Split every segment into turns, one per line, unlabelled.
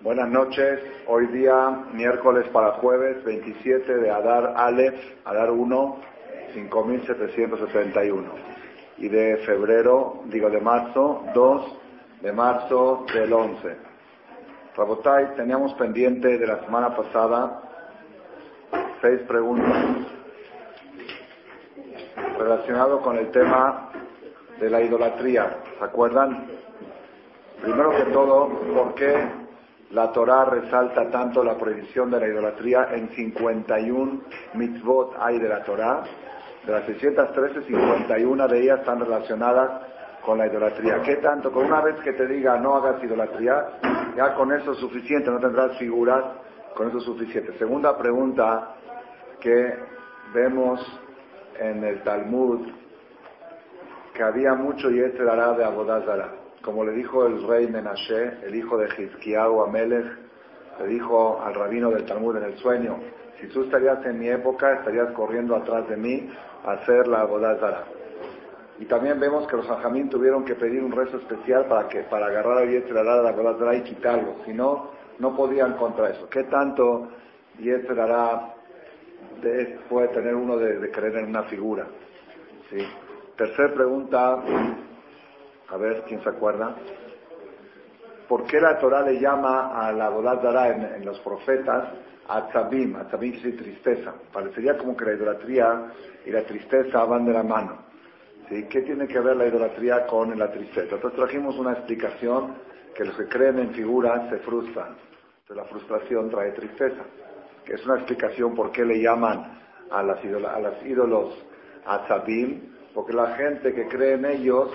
Buenas noches. Hoy día, miércoles para jueves, 27 de Adar Aleph, Adar 1, 5771. Y de febrero, digo de marzo, 2 de marzo del 11. Rabotay, teníamos pendiente de la semana pasada seis preguntas relacionado con el tema de la idolatría. ¿Se acuerdan? Primero que todo, ¿por qué la Torah resalta tanto la prohibición de la idolatría en 51 mitzvot hay de la Torah. De las 613, 51 de ellas están relacionadas con la idolatría. ¿Qué tanto? Con una vez que te diga no hagas idolatría, ya con eso es suficiente, no tendrás figuras, con eso es suficiente. Segunda pregunta que vemos en el Talmud, que había mucho y este dará de Abodazara como le dijo el rey Menashe, el hijo de Hizkiyahu Amelech, le dijo al rabino del Talmud en el sueño, si tú estarías en mi época, estarías corriendo atrás de mí a hacer la Abodazara. Y también vemos que los hajamín tuvieron que pedir un rezo especial para que para agarrar a Yetzirará de la Abodazara y quitarlo. Si no, no podían contra eso. ¿Qué tanto Yetzirará puede tener uno de, de, creer en una figura? ¿Sí? Tercer pregunta, a ver, ¿quién se acuerda? ¿Por qué la Torah le llama a la Bodazara en, en los profetas Atzabim? Atzabim quiere decir tristeza. Parecería como que la idolatría y la tristeza van de la mano. ¿Sí? ¿Qué tiene que ver la idolatría con la tristeza? Entonces trajimos una explicación que los que creen en figuras se frustran. Entonces la frustración trae tristeza. Es una explicación por qué le llaman a las, a las ídolos Atzabim, porque la gente que cree en ellos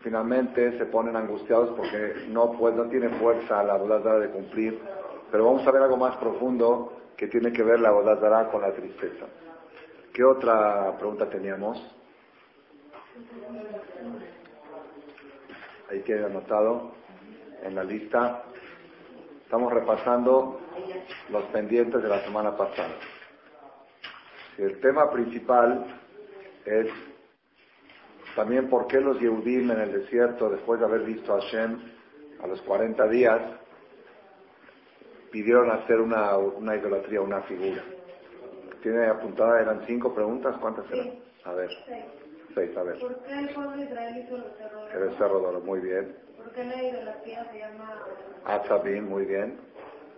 finalmente se ponen angustiados porque no, pues, no tiene fuerza la Bodazara de cumplir. Pero vamos a ver algo más profundo que tiene que ver la Bodazara con la tristeza. ¿Qué otra pregunta teníamos? Ahí tiene anotado en la lista. Estamos repasando los pendientes de la semana pasada. El tema principal es también por qué los Yehudim en el desierto, después de haber visto a Hashem a los 40 días, pidieron hacer una, una idolatría, una figura. Tiene apuntada, eran cinco preguntas, ¿cuántas eran? A ver. Seis. a ver.
¿Por qué el pueblo de Israel hizo los cerros
El cerro de oro, muy bien.
¿Por qué la idolatría se llama
Atzabim, muy bien.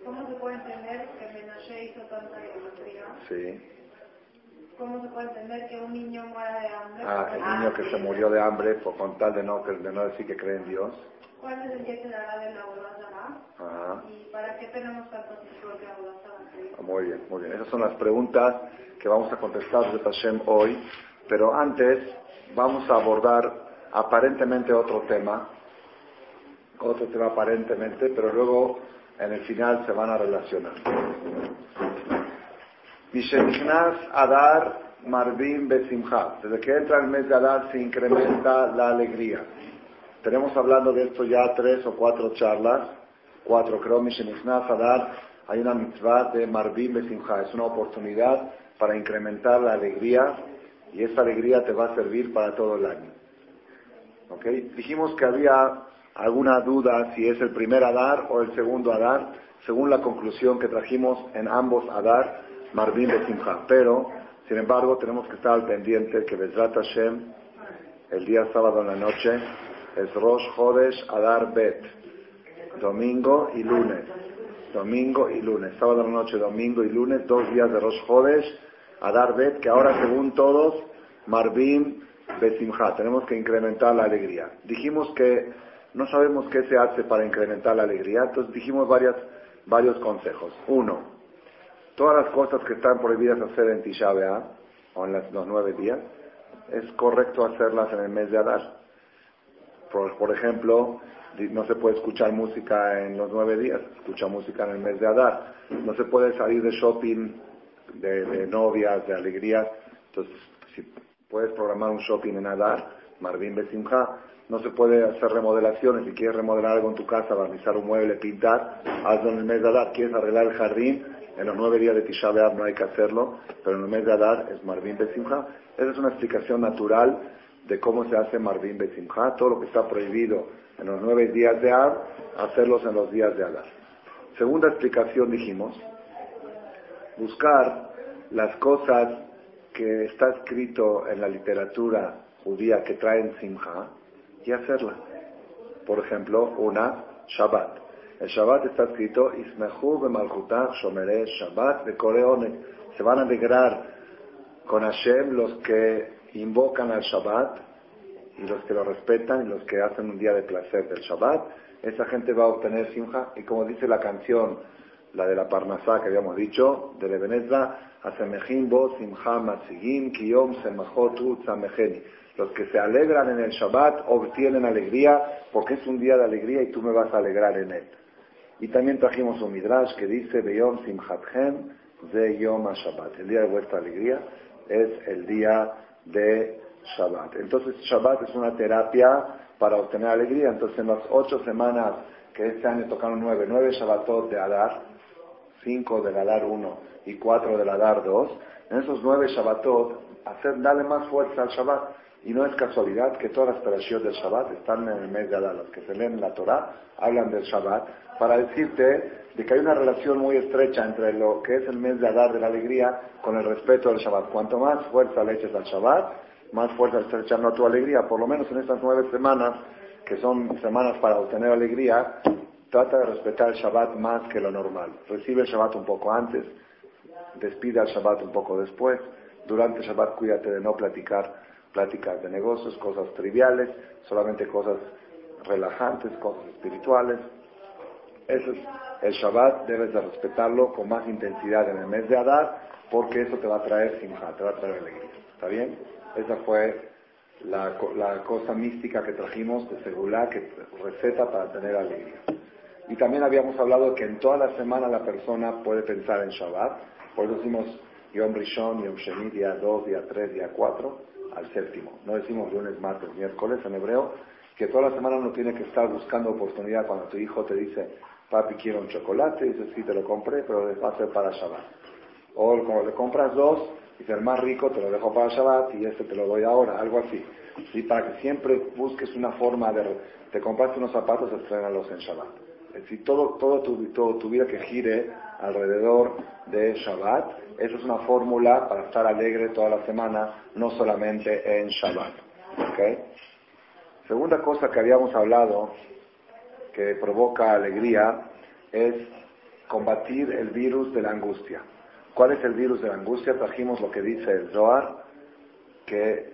¿Cómo se puede entender que Menashe hizo tanta idolatría?
Sí.
¿Cómo se puede entender que un niño muera de hambre?
Ah, el niño que se murió de hambre por con tal de no, de no decir que cree en Dios.
¿Cuál es el que se dará de la?
Ajá.
¿Y para qué tenemos tantos tipos de Abodazara?
Ah, Muy bien, muy bien. Esas son las preguntas que vamos a contestar de Hashem hoy. Pero antes vamos a abordar aparentemente otro tema. Otro tema aparentemente, pero luego en el final se van a relacionar. Adar Marvin Besimha. Desde que entra el mes de Adar se incrementa la alegría. Tenemos hablando de esto ya tres o cuatro charlas. Cuatro, creo, Mishenichnas Adar. Hay una mitzvah de Marvin Besimha. Es una oportunidad para incrementar la alegría y esa alegría te va a servir para todo el año. ¿Ok? Dijimos que había alguna duda si es el primer Adar o el segundo Adar, según la conclusión que trajimos en ambos Adar Marvin de Simcha. Pero, sin embargo, tenemos que estar al pendiente que Bezrat Hashem, el día sábado en la noche, es Rosh Chodesh Adar Bet. Domingo y lunes. Domingo y lunes. Sábado en la noche, domingo y lunes, dos días de Rosh Chodesh Adar Bet, que ahora según todos, Marvin Besimcha. Tenemos que incrementar la alegría. Dijimos que no sabemos qué se hace para incrementar la alegría, entonces dijimos varias, varios consejos. Uno, todas las cosas que están prohibidas hacer en Tisha B'Av, o en las- los nueve días, es correcto hacerlas en el mes de Adar. Por, ejemplo, no se puede escuchar música en los nueve días, escucha música en el mes de Adar. No se puede salir de shopping, de, de novias, de alegrías. Entonces, si puedes programar un shopping en Adar, Marvin Besimha, no se puede hacer remodelaciones. Si quieres remodelar algo en tu casa, barnizar un mueble, pintar, hazlo en el mes de Adar. Quieres arreglar el jardín, en los nueve días de Tisha B'Av no hay que hacerlo, pero en el mes de Adar es Marvin Besimha. Esa es una explicación natural de cómo se hace Marvin Besimha, todo lo que está prohibido en los nueve días de Ad, hacerlos en los días de Adar. Segunda explicación dijimos, buscar las cosas que está escrito en la literatura judía que traen Simha y hacerlas. Por ejemplo, una Shabbat. El Shabbat está escrito, Ismehu b'malchutach shomere Shabbat bekoreone. Se van a alegrar con Hashem los que invocan al Shabbat y los que lo respetan y los que hacen un día de placer del Shabbat. Esa gente va a obtener simja y como dice la canción, la de la Parnasá que habíamos dicho, de Lebenezra, Asemejim bo simcha kiyom semachot tzamecheni. Los que se alegran en el Shabbat obtienen alegría porque es un día de alegría y tú me vas a alegrar en él. Y también trajimos un midrash que dice, Beyom Simchatchem de Yom Shabbat. El día de vuestra alegría es el día de Shabbat. Entonces Shabbat es una terapia para obtener alegría. Entonces en las ocho semanas que este año tocaron nueve, nueve Shabbatot de Adar, cinco del Adar uno y cuatro del Adar dos, en esos nueve Shabbatot, hacer, darle más fuerza al Shabbat. Y no es casualidad que todas las parashiyot del Shabbat están en el mes de Adar. Los que se leen la Torah hablan del Shabbat para decirte de que hay una relación muy estrecha entre lo que es el mes de Adar de la alegría con el respeto del Shabbat. Cuanto más fuerza le eches al Shabbat, más fuerza está echando a tu alegría. Por lo menos en estas nueve semanas, que son semanas para obtener alegría, trata de respetar el Shabbat más que lo normal. Recibe el Shabbat un poco antes, despide al Shabbat un poco después. Durante el Shabbat cuídate de no platicar pláticas de negocios, cosas triviales, solamente cosas relajantes, cosas espirituales. Eso es, el Shabbat debes de respetarlo con más intensidad en el mes de Adar, porque eso te va a traer simja, te va a traer alegría. ¿Está bien? Esa fue la, cosa mística que trajimos de Segulá, que receta para tener alegría. Y también habíamos hablado que en toda la semana la persona puede pensar en Shabbat, por eso decimos Yom Rishon, Yom Sheni, día 2, día 3, día 4, al séptimo. No decimos lunes, martes, miércoles en hebreo, que toda la semana uno tiene que estar buscando oportunidad cuando tu hijo te dice, papi quiero un chocolate, y dices, sí te lo compré, pero va a ser para Shabbat. O como le compras dos, dice, el más rico te lo dejo para Shabbat y este te lo doy ahora, algo así. Y para que siempre busques una forma de, te compraste unos zapatos, estrenalos en Shabbat. Es decir, todo, todo, tu, todo tu vida que gire alrededor de Shabbat, esa es una fórmula para estar alegre toda la semana, no solamente en Shabbat. ¿Okay? Segunda cosa que habíamos hablado que provoca alegría es combatir el virus de la angustia. ¿Cuál es el virus de la angustia? Trajimos lo que dice el Zohar, que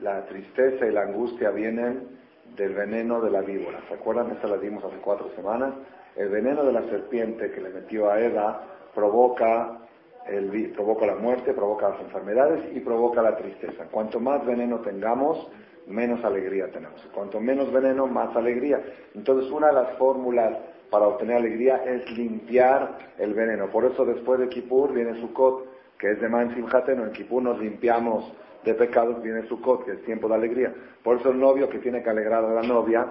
la tristeza y la angustia vienen del veneno de la víbora. ¿Se acuerdan? Esta la dimos hace cuatro semanas. El veneno de la serpiente que le metió a Eva provoca, el, provoca la muerte, provoca las enfermedades y provoca la tristeza. Cuanto más veneno tengamos, menos alegría tenemos. Cuanto menos veneno, más alegría. Entonces, una de las fórmulas para obtener alegría es limpiar el veneno. Por eso después de Kippur viene Sukkot, que es de Man Simhateno. En Kippur nos limpiamos de pecados, viene Sukkot, que es tiempo de alegría. Por eso el novio que tiene que alegrar a la novia,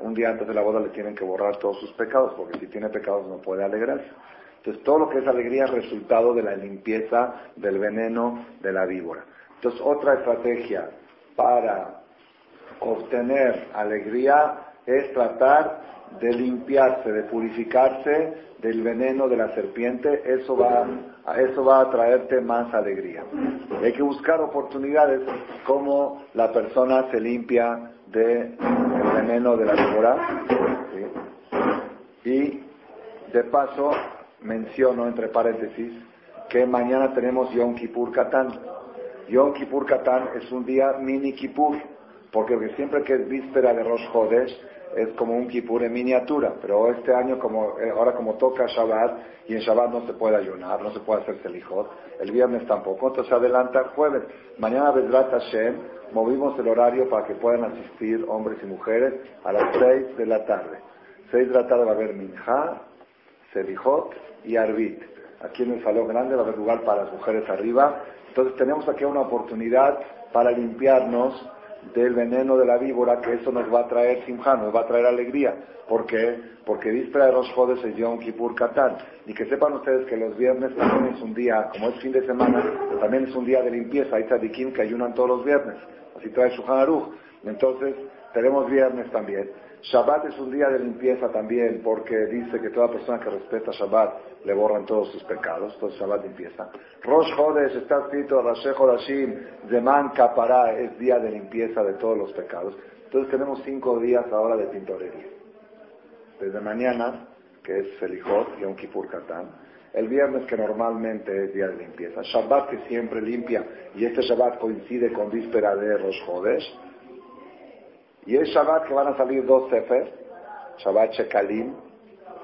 un día antes de la boda le tienen que borrar todos sus pecados, porque si tiene pecados no puede alegrarse. Entonces todo lo que es alegría es resultado de la limpieza del veneno de la víbora. Entonces otra estrategia para obtener alegría es tratar de limpiarse, de purificarse del veneno de la serpiente, eso va, eso va a traerte más alegría. Hay que buscar oportunidades como la persona se limpia del veneno de la víbora. Y de paso menciono entre paréntesis que mañana tenemos Yom Kippur Katán. Yom Kippur Katán es un día mini Kippur porque siempre que es víspera de Rosh Chodesh es como un Kippur en miniatura, pero este año como eh, ahora como toca Shabbat y en Shabbat no se puede ayunar, no se puede hacer selijot, el viernes tampoco, entonces adelanta el jueves. Mañana Bedrat Hashem movimos el horario para que puedan asistir hombres y mujeres a las seis de la tarde. Seis de la tarde va a haber Minja, Selijot y Arbit. Aquí en el salón grande va a haber lugar para las mujeres arriba. Entonces tenemos aquí una oportunidad para limpiarnos del veneno de la víbora, que eso nos va a traer simja, nos va a traer alegría. ¿Por qué? Porque víspera de los jodes es Yom Kippur Katán. Y que sepan ustedes que los viernes también es un día, como es fin de semana, también es un día de limpieza. Hay tzadikim que ayunan todos los viernes. así trae su Aruch. Entonces, tenemos viernes también. Shabbat es un día de limpieza también, porque dice que toda persona que respeta Shabbat le borran todos sus pecados, entonces Shabbat limpieza. Rosh Hodesh está escrito, Rashe Hodashim, Zeman Kapará, es día de limpieza de todos los pecados. Entonces tenemos cinco días ahora de tintorería. Desde mañana, que es Felijot, Yom Kippur Katán, el viernes que normalmente es día de limpieza, Shabbat que siempre limpia, y este Shabbat coincide con víspera de Rosh Hodesh, y es Shabbat que van a salir dos Sefer, Shabbat Shekalim,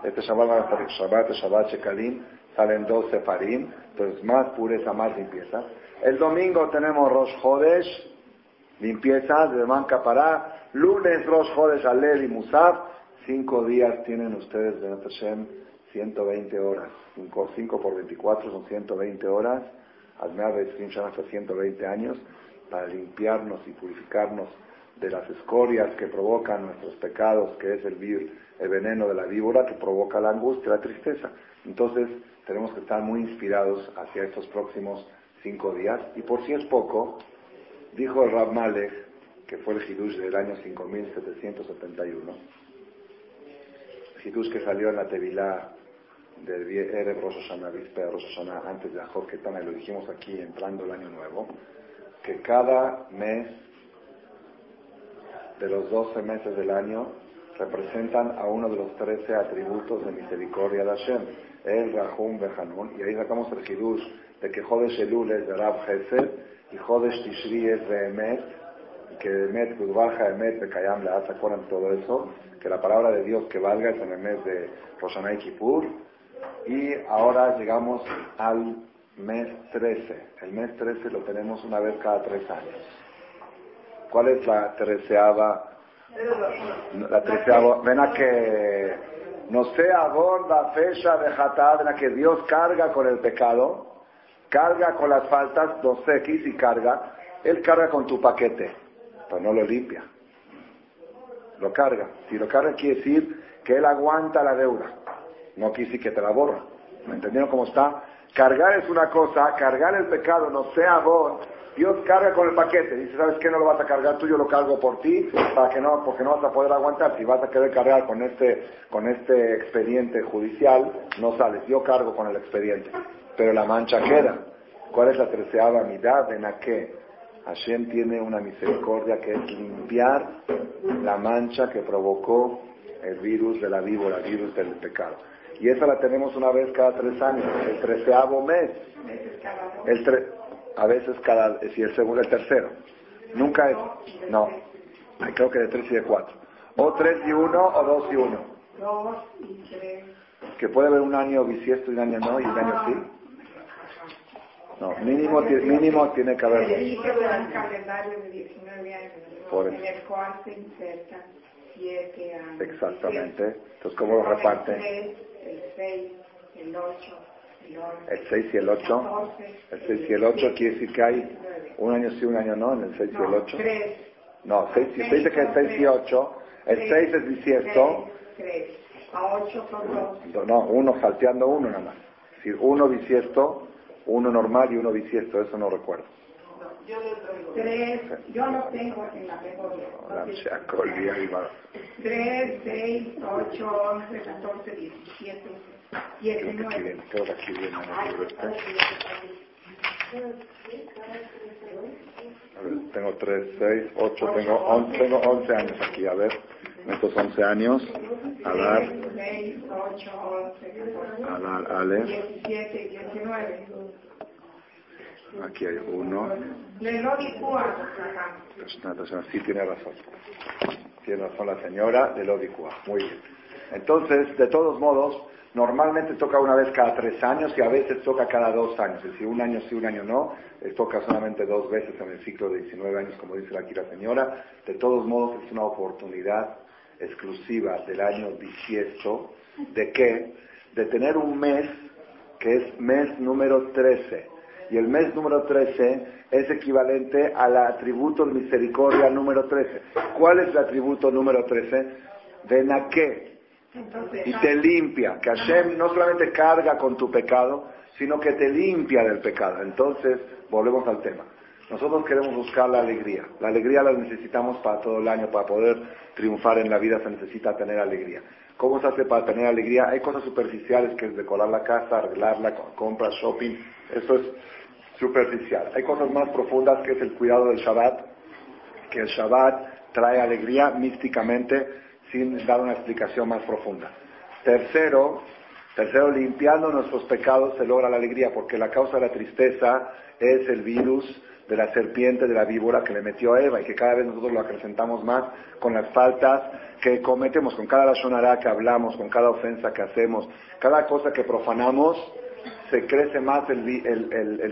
este Shabbat van a salir Shabbat, Shabbat Shekalim, salen dos Sefarim, entonces más pureza, más limpieza. El domingo tenemos Rosh Hodesh, limpieza de Manca para lunes Rosh Hodesh Alel y Musaf, cinco días tienen ustedes de Hashem, 120 horas, 5, por 24 son 120 horas, Admea Betzrim hasta 120 años, para limpiarnos y purificarnos de las escorias que provocan nuestros pecados, que es el, el veneno de la víbora que provoca la angustia, la tristeza. Entonces, tenemos que estar muy inspirados hacia estos próximos cinco días. Y por si es poco, dijo el Rab Malek, que fue el Hidush del año 5771, Hidush que salió en la Tevilá del Erev Rosh Hashanah, víspera Rosh Hashanah, antes de Ajot Ketana, y lo dijimos aquí entrando el año nuevo, que cada mes de los 12 meses del año representan a uno de los 13 atributos de misericordia de Hashem, el Rahum Behanun, y ahí sacamos el Hidush de que Jodesh Elul es de Rab Hesed y Jodesh Tishri es de Emet, que Emet, Kudbaja Emet, Bekayam, le ¿se acuerdan todo eso? Que la palabra de Dios que valga es en el mes de Roshanah y Kippur, y ahora llegamos al mes 13. El mes 13 lo tenemos una vez cada tres años. ¿Cuál es la treceava? La treceava, ven a que no sea gorda, fecha de jatad, en la que Dios carga con el pecado, carga con las faltas, no sé, aquí si carga, Él carga con tu paquete, pero no lo limpia. Lo carga. Si lo carga quiere decir que Él aguanta la deuda, no decir que te la borra. ¿Me entendieron cómo está? Cargar es una cosa, cargar el pecado, no sea vos, Dios carga con el paquete. Dice, ¿sabes qué? No lo vas a cargar tú, yo lo cargo por ti, para que no, porque no vas a poder aguantar. Si vas a querer cargar con este, con este expediente judicial, no sales. Yo cargo con el expediente. Pero la mancha queda. ¿Cuál es la treceava mitad? En la que Hashem tiene una misericordia que es limpiar la mancha que provocó el virus de la víbora, el virus del pecado. Y esa la tenemos una vez cada tres años, el treceavo mes. El tre a veces cada, si el segundo, el tercero. Nunca es, no, creo que de tres y de cuatro. O tres y uno o dos y uno.
Dos y tres.
Que puede haber un año bisiesto y un año no y un año sí. No, mínimo, mínimo tiene que haber dos.
un calendario de 19 años
Por
en el cual se insertan 7 años.
Exactamente. Entonces, ¿cómo lo reparten?
El 6, el 8,
el 6 y el 8. El 6 y el 8 quiere decir que hay un año sí, un año no, en el 6 y el 8. No, 6, se dice que el 6 y 8. El 6 es bisiesto.
3. A 8 son 2.
No, uno salteando uno nada más. Es decir, uno bisiesto, uno normal y uno bisiesto, eso no recuerdo.
Yo Tres, yo no tengo en la memoria.
No,
3, 6, 8, 11, 14, 17.
Creo que aquí viene, creo que aquí viene A ver, tengo 3, 6, 8, tengo 11, tengo 11 años aquí, a ver, en estos 11 años, a dar, a dar, Ale,
17, 19.
aquí hay uno, sí tiene razón, tiene razón la señora de Lodicua, muy bien. Entonces, de todos modos, Normalmente toca una vez cada tres años y a veces toca cada dos años. Es decir, un año sí, un año no. toca solamente dos veces en el ciclo de 19 años, como dice aquí la señora. De todos modos, es una oportunidad exclusiva del año bisiesto. ¿De qué? De tener un mes que es mes número 13. Y el mes número 13 es equivalente al atributo de misericordia número 13. ¿Cuál es el atributo número 13? De Naqué y te limpia. Que Hashem no solamente carga con tu pecado, sino que te limpia del pecado. Entonces, volvemos al tema. Nosotros queremos buscar la alegría. La alegría la necesitamos para todo el año, para poder triunfar en la vida se necesita tener alegría. ¿Cómo se hace para tener alegría? Hay cosas superficiales que es decorar la casa, arreglarla, compras, shopping. Eso es superficial. Hay cosas más profundas que es el cuidado del Shabbat, que el Shabbat trae alegría místicamente sin dar una explicación más profunda. Tercero, tercero, limpiando nuestros pecados se logra la alegría, porque la causa de la tristeza es el virus de la serpiente, de la víbora que le metió a Eva y que cada vez nosotros lo acrecentamos más con las faltas que cometemos, con cada razonará que hablamos, con cada ofensa que hacemos, cada cosa que profanamos, se crece más el,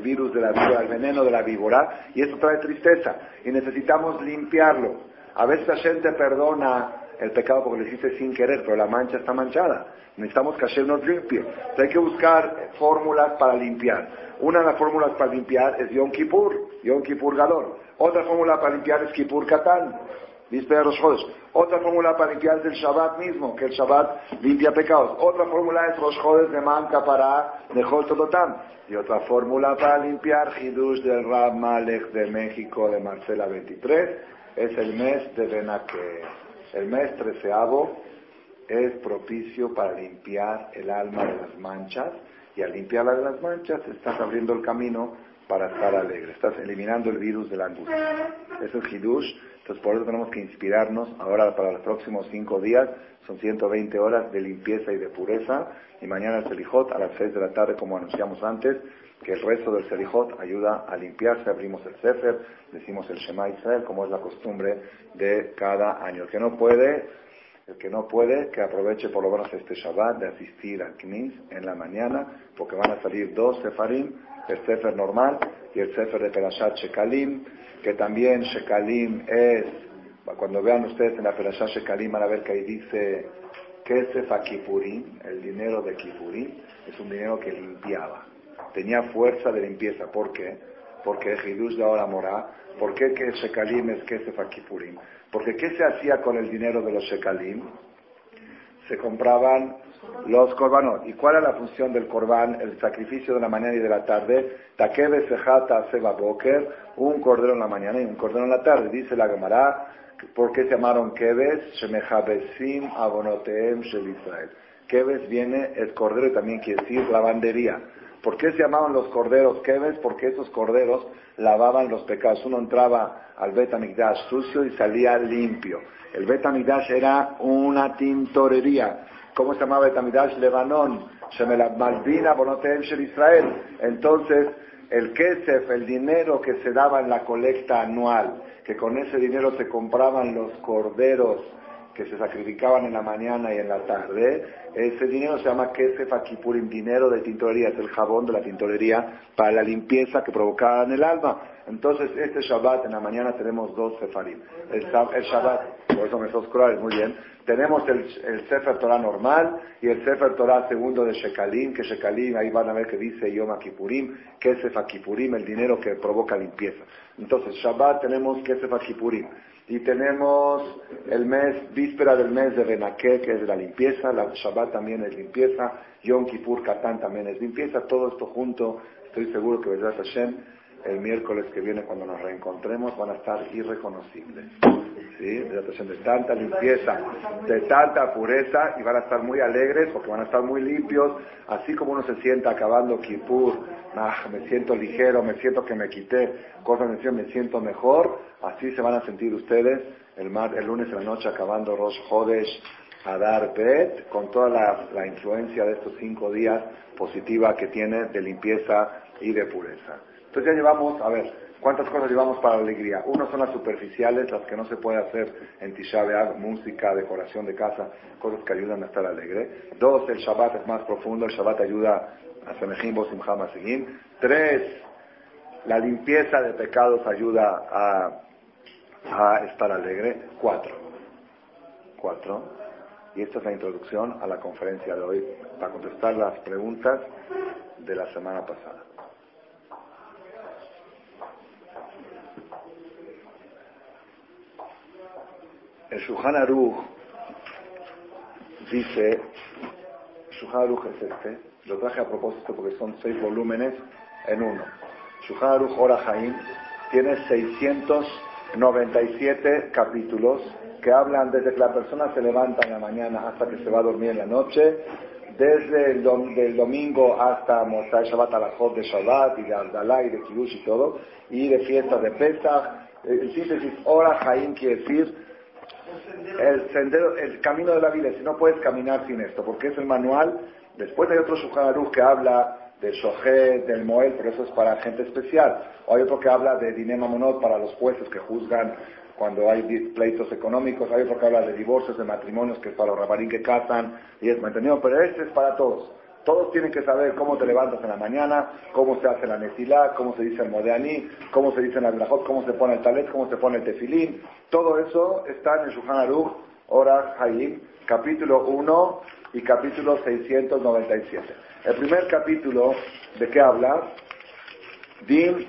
virus de la víbora, el veneno de la víbora, y eso trae tristeza, y necesitamos limpiarlo. A veces la gente perdona el pecado porque lo hiciste sin querer, pero la mancha está manchada. Necesitamos que Hashem nos hay que buscar fórmulas para limpiar. Una de las fórmulas para limpiar es Yom Kippur, Yom Kippur Galor. Otra fórmula para limpiar es Kippur Katán, víspera de los Otra fórmula para limpiar es el Shabbat mismo, que el Shabbat limpia pecados. Otra fórmula es los Jodes de Manca para Nehol Todotam. Y otra fórmula para limpiar Hidush del Rab Malek de México de Marcela 23 es el mes de Benaque. El mes treceavo es propicio para limpiar el alma de las manchas y al limpiarla de las manchas estás abriendo el camino para estar alegre, estás eliminando el virus de la angustia. Eso es Hidush, entonces por eso tenemos que inspirarnos ahora para los próximos cinco días, son 120 horas de limpieza y de pureza, y mañana el Selijot a las 6 de la tarde, como anunciamos antes, que el resto del Selijot ayuda a limpiarse, abrimos el Sefer, decimos el Shema Israel, como es la costumbre de cada año. El que no puede, el que no puede, que aproveche por lo menos este Shabbat de asistir al Knis en la mañana, porque van a salir dos Sefarim, el Sefer normal y el Sefer de Perashat Shekalim, que también Shekalim es, cuando vean ustedes en la Perashat Shekalim van a ver que ahí dice Kesef Kipurim, el dinero de Kipurim, es un dinero que limpiaba, tenía fuerza de limpieza. ¿Por qué? Porque Hidush de ahora mora. ¿Por qué que Shekalim es Kesef Kipurim? Porque ¿qué se hacía con el dinero de los Shekalim? Se compraban los korbanot. ¿Y cuál era la función del korban? El sacrificio de la mañana y de la tarde. Takebe sejata seba boker, un cordero en la mañana y un cordero en la tarde. Dice la Gemara, ¿por qué se llamaron Kebes? Shemejabesim abonoteem shel Israel. Kebes viene el cordero y también quiere decir lavandería. ¿Por qué se llamaban los corderos Kebes? Porque esos corderos lavaban los pecados. Uno entraba al Betamigdash sucio y salía limpio. El Betamigdash era una tintorería ¿Cómo se llamaba Betamidash Lebanón? Malvina Bonotem Shel Israel. Entonces, el Kesef, el dinero que se daba en la colecta anual, que con ese dinero se compraban los corderos que se sacrificaban en la mañana y en la tarde, ese dinero se llama Kesef Akipurim, dinero de tintorería, es el jabón de la tintorería para la limpieza que provocaba en el alma. Entonces, este Shabbat, en la mañana tenemos dos Sefarim. El, Shabbat, por eso me es muy bien. Tenemos el, el, Sefer Torah normal y el Sefer Torah segundo de Shekalim, que Shekalim, ahí van a ver que dice Yom Kippurim, Kesef Akipurim, el dinero que provoca limpieza. Entonces, Shabbat tenemos Kesef Akipurim. Y tenemos el mes, víspera del mes de Benaké, que es la limpieza, la Shabbat también es limpieza, Yom Kippur Katán también es limpieza, todo esto junto, estoy seguro que Vedrat Hashem, el miércoles que viene cuando nos reencontremos van a estar irreconocibles. ¿Sí? De tanta limpieza, de tanta pureza y van a estar muy alegres porque van a estar muy limpios, así como uno se sienta acabando Kippur, ah, me siento ligero, me siento que me quité cosas, me siento mejor, así se van a sentir ustedes el, el lunes en la noche acabando Rosh Hodesh, Adar Bet, con toda la influencia de estos cinco días positiva que tiene de limpieza y de pureza. Entonces ya llevamos, a ver, ¿cuántas cosas llevamos para la alegría? Uno son las superficiales, las que no se puede hacer en Tisha música, decoración de casa, cosas que ayudan a estar alegre. Dos, el Shabbat es más profundo, el Shabbat ayuda a Semejim, Bosim, Hamasigim. Tres, la limpieza de pecados ayuda a estar alegre. Cuatro. Cuatro. Y esta es la introducción a la conferencia de hoy para contestar las preguntas de la semana pasada. El Shuhan dice, Shuhan Aruch es este, lo traje a propósito porque son seis volúmenes en uno. Shuhan Aruch Ora tiene 697 capítulos que hablan desde que la persona se levanta en la mañana hasta que se va a dormir en la noche, desde el domingo hasta Mosai Shabbat Alajot de Shabbat y de Abdalá y de Kirush y todo, y de fiestas de Pesach. En síntesis, Ora Jaim quiere decir el sendero, el camino de la vida. Si no puedes caminar sin esto, porque es el manual. Después hay otro Shulchan que habla del Shohet, del Moel, pero eso es para gente especial. O hay otro que habla de Dinema Monot para los jueces que juzgan cuando hay pleitos económicos, hay otro que habla de divorcios, de matrimonios, que es para los rabarín que casan, y es mantenido, pero este es para todos. Todos tienen que saber cómo te levantas en la mañana, cómo se hace la netilá, cómo se dice el modeaní, cómo se dice la brajot, cómo se pone el talet, cómo se pone el tefilín. Todo eso está en el Shulchan Aruch, Ora Hayim, capítulo 1 y capítulo 697. El primer capítulo, ¿de qué habla? Din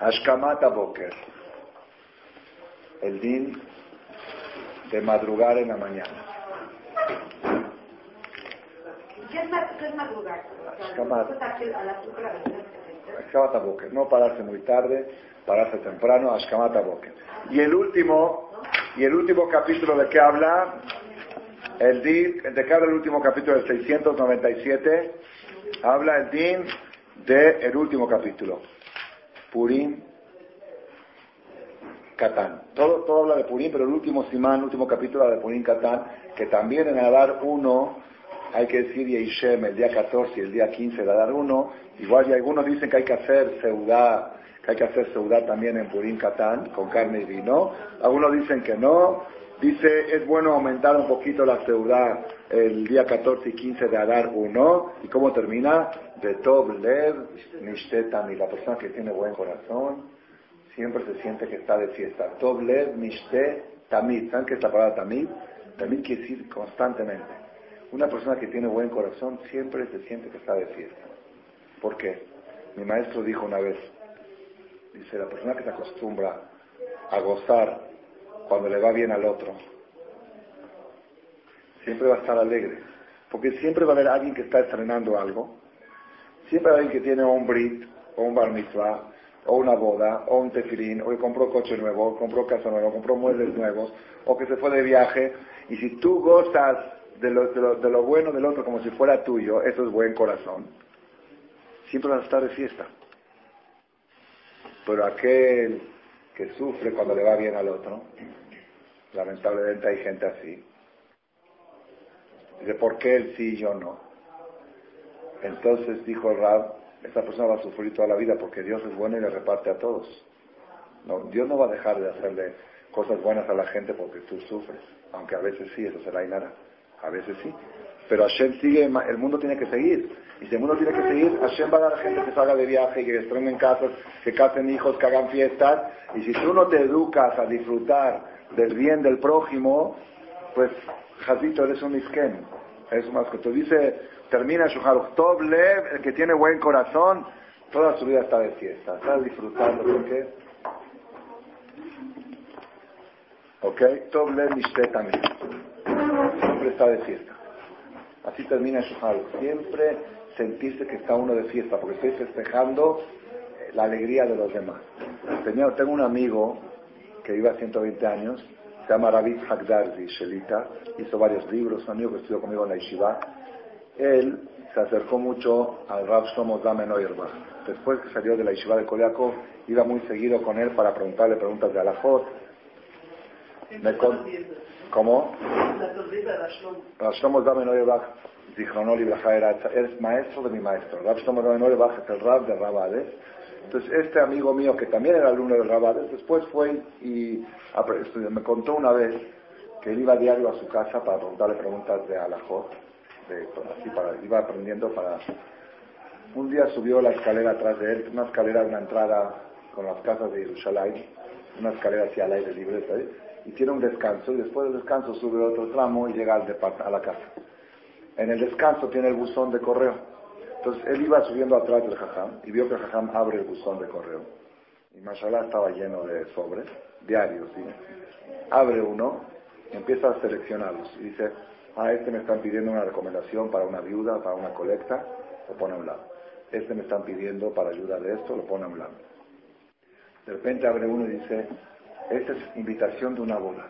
Ashkamata Boker el din de madrugar en la mañana.
¿Qué es, madrugar?
no pararse muy tarde, pararse temprano, Ashkamata Boker. Y el último, y el último capítulo de qué habla, el din, de qué habla el último capítulo del 697, habla el din de el último capítulo, Purim Catán. Todo, todo habla de Purim, pero el último simán, el último capítulo habla de Purim Catán, que también en Adar 1 hay que decir Yeishem el día 14 y el día 15 de Adar 1. Igual y algunos dicen que hay que hacer seudá, que hay que hacer seudá también en Purim Catán, con carne y vino. Algunos dicen que no. Dice, es bueno aumentar un poquito la seudá el día 14 y 15 de Adar 1. ¿Y cómo termina? De Tov Lev y la persona que tiene buen corazón siempre se siente que está de fiesta. Toblev, Mishte, Tamid. ¿Saben qué es la palabra Tamid? Tamid quiere decir constantemente. Una persona que tiene buen corazón siempre se siente que está de fiesta. ¿Por qué? Mi maestro dijo una vez, dice, la persona que se acostumbra a gozar cuando le va bien al otro, siempre va a estar alegre. Porque siempre va a haber alguien que está estrenando algo, siempre hay alguien que tiene un brit o un bar mitzvah, o una boda, o un tefilín, o que compró coche nuevo, o compró casa nueva, compró muebles nuevos, o que se fue de viaje, y si tú gozas de lo, de lo, bueno del otro como si fuera tuyo, eso es buen corazón, siempre vas a estar de fiesta. Pero aquel que sufre cuando le va bien al otro, lamentablemente hay gente así. Dice, ¿por qué él sí y yo no? Entonces dijo Rab, esta persona va a sufrir toda la vida porque Dios es bueno y le reparte a todos. No, Dios no va a dejar de hacerle cosas buenas a la gente porque tú sufres, aunque a veces sí, eso será inara, a veces sí. Pero Hashem sigue, el mundo tiene que seguir. Y si el mundo tiene que seguir, Hashem va a dar a gente que salga de viaje, que estrenen casas, que casen hijos, que hagan fiestas. Y si tú no te educas a disfrutar del bien del prójimo, pues, Jazito, eres un isken. Es más que tú dice termina su Tov Lev, el que tiene buen corazón, toda su vida está de fiesta, está disfrutando, ¿por qué? ¿Ok? Tov Lev también. Siempre está de fiesta. Así termina su Siempre sentirse que está uno de fiesta, porque estoy festejando eh, la alegría de los demás. tengo un amigo que vive a 120 años, se llama Ravid Hagdarzi Shelita, hizo varios libros, un amigo que estudió conmigo en la Yeshiva, él se acercó mucho al Rav Shlomo Damen Después que salió de la Yeshiva de Koliakov, iba muy seguido con él para preguntarle preguntas de Alajot. Me con... ¿Cómo? Rav Shlomo Damen Oyerbach, era, es maestro de mi maestro. Rav Shlomo Damen es el Rav de Rabades. Entonces, este amigo mío, que también era alumno de Rabades, después fue y me contó una vez que él iba a diario a su casa para preguntarle preguntas de Alajot así para, iba aprendiendo para... Un día subió la escalera atrás de él, una escalera, una entrada con las casas de Jerusalén, una escalera hacia el aire libre, y tiene un descanso, y después del descanso sube otro tramo y llega al a la casa. En el descanso tiene el buzón de correo. Entonces él iba subiendo atrás del jajam y vio que el jajam abre el buzón de correo. Y mashallah estaba lleno de sobres, diarios, ¿sí? Abre uno, empieza a seleccionarlos y dice, Ah, este me están pidiendo una recomendación para una viuda, para una colecta, lo pone a un lado. Este me están pidiendo para ayuda de esto, lo pone a un lado. De repente abre uno y dice, esta es invitación de una boda.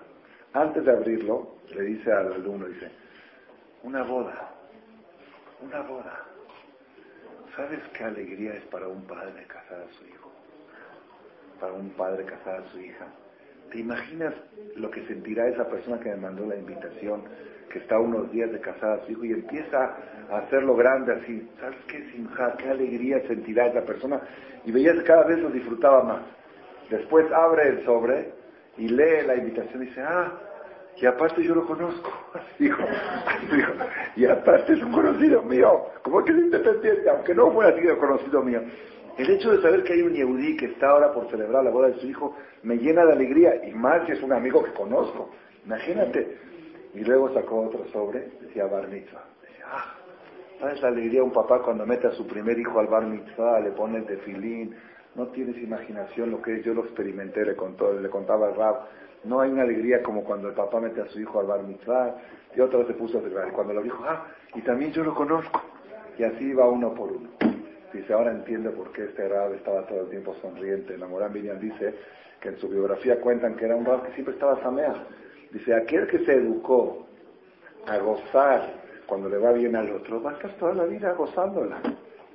Antes de abrirlo, le dice al alumno, dice, una boda, una boda. ¿Sabes qué alegría es para un padre casar a su hijo? Para un padre casar a su hija. ¿Te imaginas lo que sentirá esa persona que me mandó la invitación, que está unos días de casar a su hijo y empieza a hacerlo grande así? ¿Sabes qué simja, qué alegría sentirá esa persona? Y veías que cada vez lo disfrutaba más. Después abre el sobre y lee la invitación y dice, ah, y aparte yo lo conozco. Así dijo, y aparte es un conocido mío, como que es independiente, aunque no fuera sido conocido mío. El hecho de saber que hay un Yehudí que está ahora por celebrar la boda de su hijo me llena de alegría, y más si es un amigo que conozco. Imagínate. Y luego sacó otro sobre, decía Bar Mitzvah. Decía, ah, ¿sabes la alegría de un papá cuando mete a su primer hijo al Bar Mitzvah, le pone el tefilín, no tienes imaginación lo que es, yo lo experimenté, le, contó, le contaba al Rab. No hay una alegría como cuando el papá mete a su hijo al bar mitzvah y otra se puso a celebrar. Y cuando lo dijo, ah, y también yo lo conozco. Y así iba uno por uno. Dice, ahora entiende por qué este Rab estaba todo el tiempo sonriente. La Morán Miriam dice que en su biografía cuentan que era un Rab que siempre estaba samea. Dice, aquel que se educó a gozar cuando le va bien al otro, va a estar toda la vida gozándola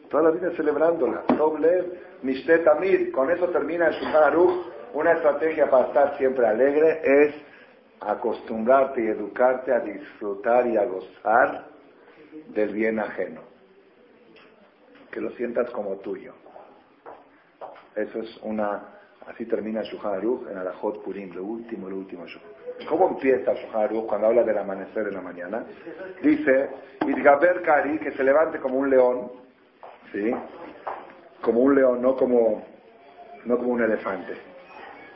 toda la vida celebrándola. Doble Mishtet Amir. Con eso termina el Shulchan Una estrategia para estar siempre alegre es acostumbrarte y educarte a disfrutar y a gozar del bien ajeno. Que lo sientas como tuyo. Eso es una... Así termina Shulchan en Alajot Purim, lo último, lo último. ¿Cómo empieza Shulchan cuando habla del amanecer en la mañana? Dice, Idgaber Kari, que se levante como un león, ¿sí? Como un león, no como, no como un elefante.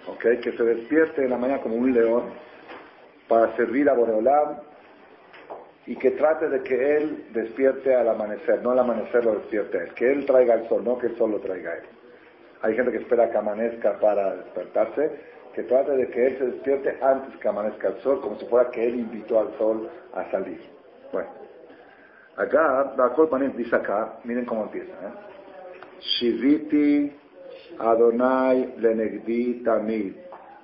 ¿Ok? Que se despierte en la mañana como un león para servir a Boreolam y que trate de que él despierte al amanecer, no al amanecer lo despierte él, que él traiga el sol, no que el sol lo traiga él. Hay gente que espera que amanezca para despertarse, que trate de que él se despierte antes que amanezca el sol, como si fuera que él invitó al sol a salir. Bueno. Acá, dice acá, miren cómo empieza. ¿eh? Shiviti Adonai lenegdi tamid.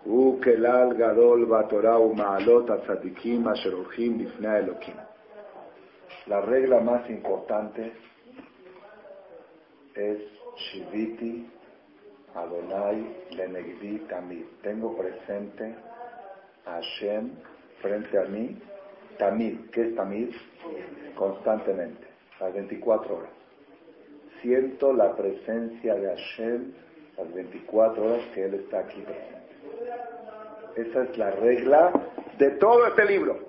הוא כלל גדול בתורה ומעלות הצדיקים אשר הולכים לפני האלוקים. La regla más importante es Shiviti Adonai Lenegdi Tamid. Tengo presente a Hashem frente a mí. Tamid, ¿qué es Tamid? constantemente, las 24 horas. Siento la presencia de Hashem las 24 horas que Él está aquí presente. Esa es la regla de todo este libro.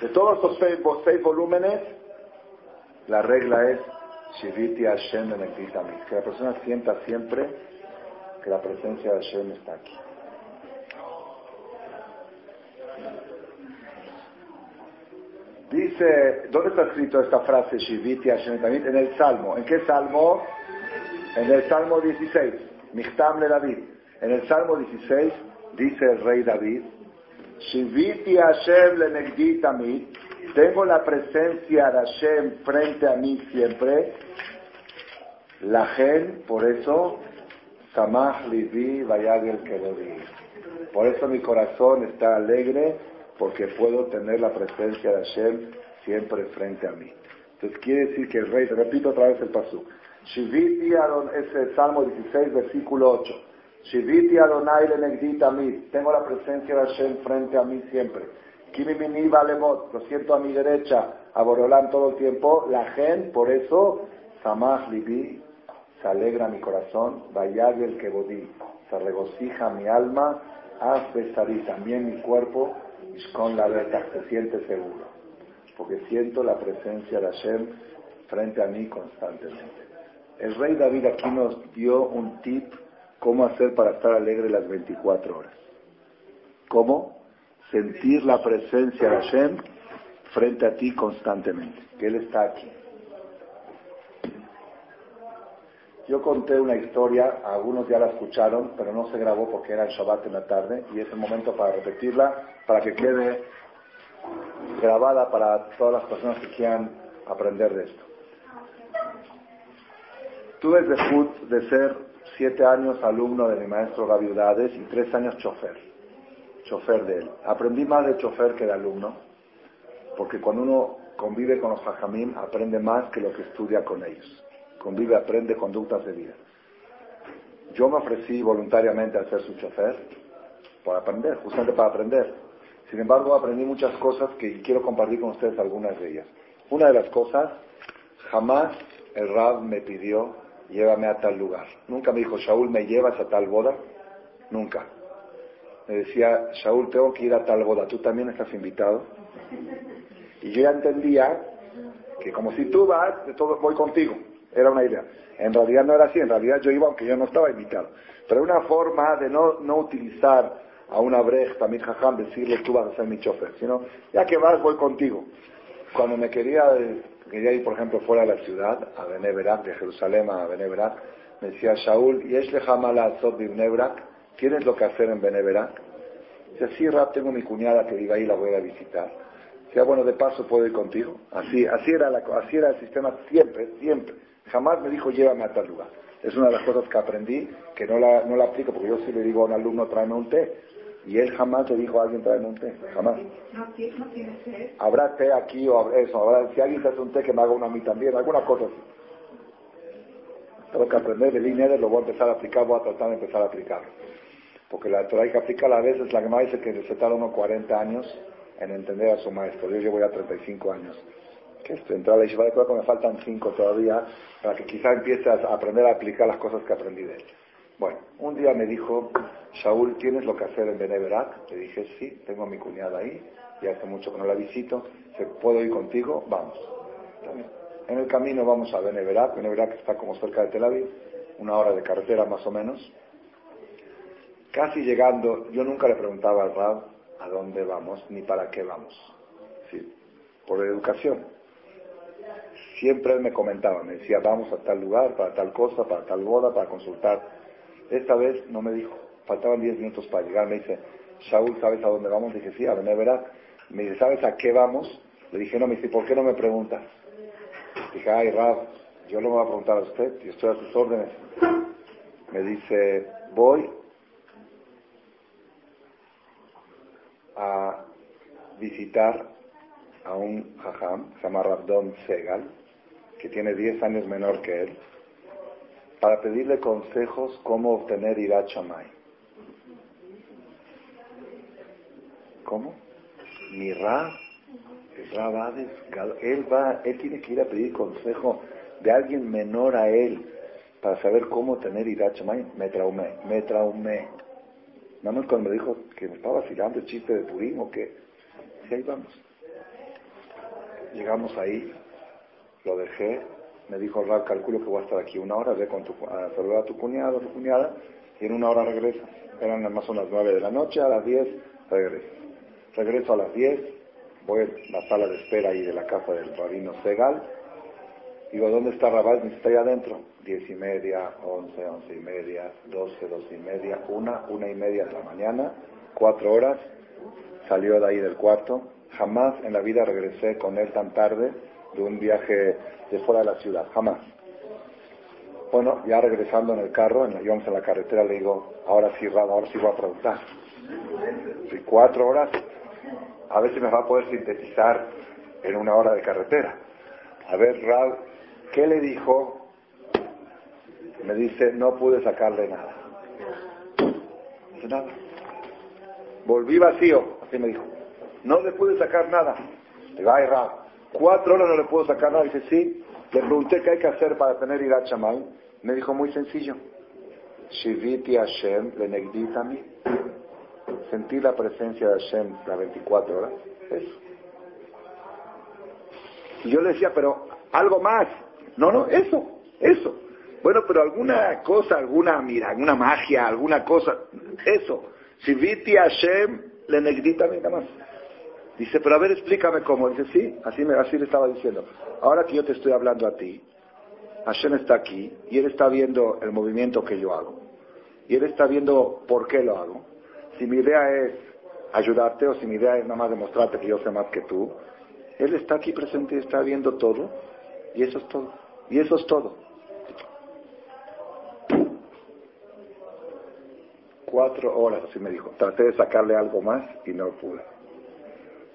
De todos estos seis, volúmenes, la regla es Shiviti Hashem en Que la persona sienta siempre que la presencia de Hashem está aquí. Dice, ¿dónde está escrito esta frase, Shiviti En el Salmo. ¿En qué Salmo? En el Salmo 16, Michtam le David. En el Salmo 16 dice el rey David, Shiviti Hashem le tamid. Tengo la presencia de Hashem frente a mí siempre. La gen, por eso, Samach Livi Vayagel Kedodi. Por eso mi corazón está alegre porque puedo tener la presencia de Hashem siempre frente a mí. Entonces quiere decir que el rey, repito otra vez el pasú, Shiviti Adon, es el Salmo 16, versículo 8. Shiviti Adonai mí, tengo la presencia de Hashem frente a mí siempre. Kimi valemot, lo siento a mi derecha, a Borolán todo el tiempo, la gente, por eso, Samach Libi, se alegra mi corazón, Vayag el Kebodí, se regocija mi alma, y también mi cuerpo, con la verdad se siente seguro, porque siento la presencia de Hashem frente a mí constantemente. El rey David aquí nos dio un tip cómo hacer para estar alegre las 24 horas. ¿Cómo? Sentir la presencia de Hashem frente a ti constantemente, que Él está aquí. Yo conté una historia, algunos ya la escucharon, pero no se grabó porque era el Shabbat en la tarde y es el momento para repetirla, para que quede grabada para todas las personas que quieran aprender de esto. Tuve el debut de ser siete años alumno de mi maestro Gaviudades y tres años chofer, chofer de él. Aprendí más de chofer que de alumno, porque cuando uno convive con los hajamim aprende más que lo que estudia con ellos. Convive, aprende conductas de vida. Yo me ofrecí voluntariamente a ser su chofer para aprender, justamente para aprender. Sin embargo, aprendí muchas cosas que quiero compartir con ustedes algunas de ellas. Una de las cosas, jamás el Rab me pidió, llévame a tal lugar. Nunca me dijo, Shaul, ¿me llevas a tal boda? Nunca. Me decía, Shaul, tengo que ir a tal boda, ¿tú también estás invitado? Y yo ya entendía que como si tú vas, de todo voy contigo. Era una idea. En realidad no era así, en realidad yo iba aunque yo no estaba invitado. Pero una forma de no, no utilizar a una brej, también jajam, decirle tú vas a ser mi chofer, sino ya que vas, voy contigo. Cuando me quería, quería ir, por ejemplo, fuera de la ciudad, a Beneverac, de Jerusalén a Beneverac, me decía Shaul, y es lejamala Beneverac, ¿tienes lo que hacer en Beneverac? Dice, sí, Rap, tengo mi cuñada que vive ahí, la voy a visitar. Decía, bueno, de paso puedo ir contigo. Así, así, era la, así era el sistema siempre, siempre. Jamás me dijo, llévame a tal lugar. Es una de las cosas que aprendí, que no la, no la aplico, porque yo sí le digo a un alumno, tráeme un té. Y él jamás le dijo a alguien tráeme un té, jamás.
No, tiene té.
Habrá té aquí o eso, habrá, si alguien te hace un té que me haga uno a mí también, alguna cosa así. Tengo que aprender de línea, lo voy a empezar a aplicar, voy a tratar de empezar a aplicarlo. Porque la Torah hay que aplicarla a veces, la que me dice que tarda unos 40 años en entender a su maestro. Yo llevo ya 35 años. Que entrar a la Yeshiva de que me faltan 5 todavía, para que quizá empiece a aprender a aplicar las cosas que aprendí de él. Bueno, un día me dijo, Shaul, ¿tienes lo que hacer en Beneverac? Le dije, sí, tengo a mi cuñada ahí, ya hace mucho que no la visito, ¿puedo ir contigo? Vamos. En el camino vamos a Beneverac, Beneverac está como cerca de Tel Aviv, una hora de carretera más o menos. Casi llegando, yo nunca le preguntaba al Rab a dónde vamos ni para qué vamos. Por educación. Siempre él me comentaba, me decía, vamos a tal lugar, para tal cosa, para tal boda, para consultar esta vez no me dijo, faltaban 10 minutos para llegar. Me dice, Saúl, ¿sabes a dónde vamos? Dije, sí, a Beneverac. Me dice, ¿sabes a qué vamos? Le dije, no, me dice, ¿por qué no me preguntas? Dije, ay, Rab, yo me voy a preguntar a usted, yo estoy a sus órdenes. Me dice, voy a visitar a un jajam, se llama Rabdon Segal, que tiene 10 años menor que él para pedirle consejos cómo obtener Irat ¿Cómo? Mi Rab, él va, él tiene que ir a pedir consejo de alguien menor a él para saber cómo tener Irat Me traumé, me traumé. Nada más cuando me dijo que me estaba vacilando el chiste de Purim o qué. Y ahí vamos. Llegamos ahí, lo dejé, me dijo Rab, calculo que voy a estar aquí una hora, ve con tu, a saludar a tu cuñado, a tu cuñada, y en una hora regresa. Eran más o menos nueve de la noche, a las diez regreso. Regreso a las diez, voy a la sala de espera ahí de la casa del rabino Segal. Digo, ¿dónde está Rabal? Me está ahí adentro. Diez y media, once, once y media, doce, doce y media, una, una y media de la mañana, cuatro horas. Salió de ahí del cuarto. Jamás en la vida regresé con él tan tarde de un viaje de fuera de la ciudad, jamás. Bueno, ya regresando en el carro, en, íbamos en la carretera, le digo, ahora sí, Rab, ahora sí voy a preguntar. Si cuatro horas, a ver si me va a poder sintetizar en una hora de carretera. A ver, Rab, ¿qué le dijo? Me dice, no pude sacarle nada. nada. Volví vacío, así me dijo. No le pude sacar nada. Digo, ay, Rab, Cuatro horas no le puedo sacar nada. Dice, sí. Le pregunté qué hay que hacer para tener ira chamay. Me dijo, muy sencillo. Shiviti Hashem le mí. Sentir la presencia de Hashem las 24 horas. Eso. Y yo le decía, pero algo más. No, no, eso, eso. Bueno, pero alguna cosa, alguna, mira, alguna magia, alguna cosa, eso. Shiviti Hashem le negdita a mí nada más. Dice, pero a ver, explícame cómo. Dice, sí, así, me, así le estaba diciendo. Ahora que yo te estoy hablando a ti, Hashem está aquí y él está viendo el movimiento que yo hago. Y él está viendo por qué lo hago. Si mi idea es ayudarte o si mi idea es nada más demostrarte que yo sé más que tú, él está aquí presente y está viendo todo. Y eso es todo. Y eso es todo. cuatro horas, así me dijo. Traté de sacarle algo más y no pude.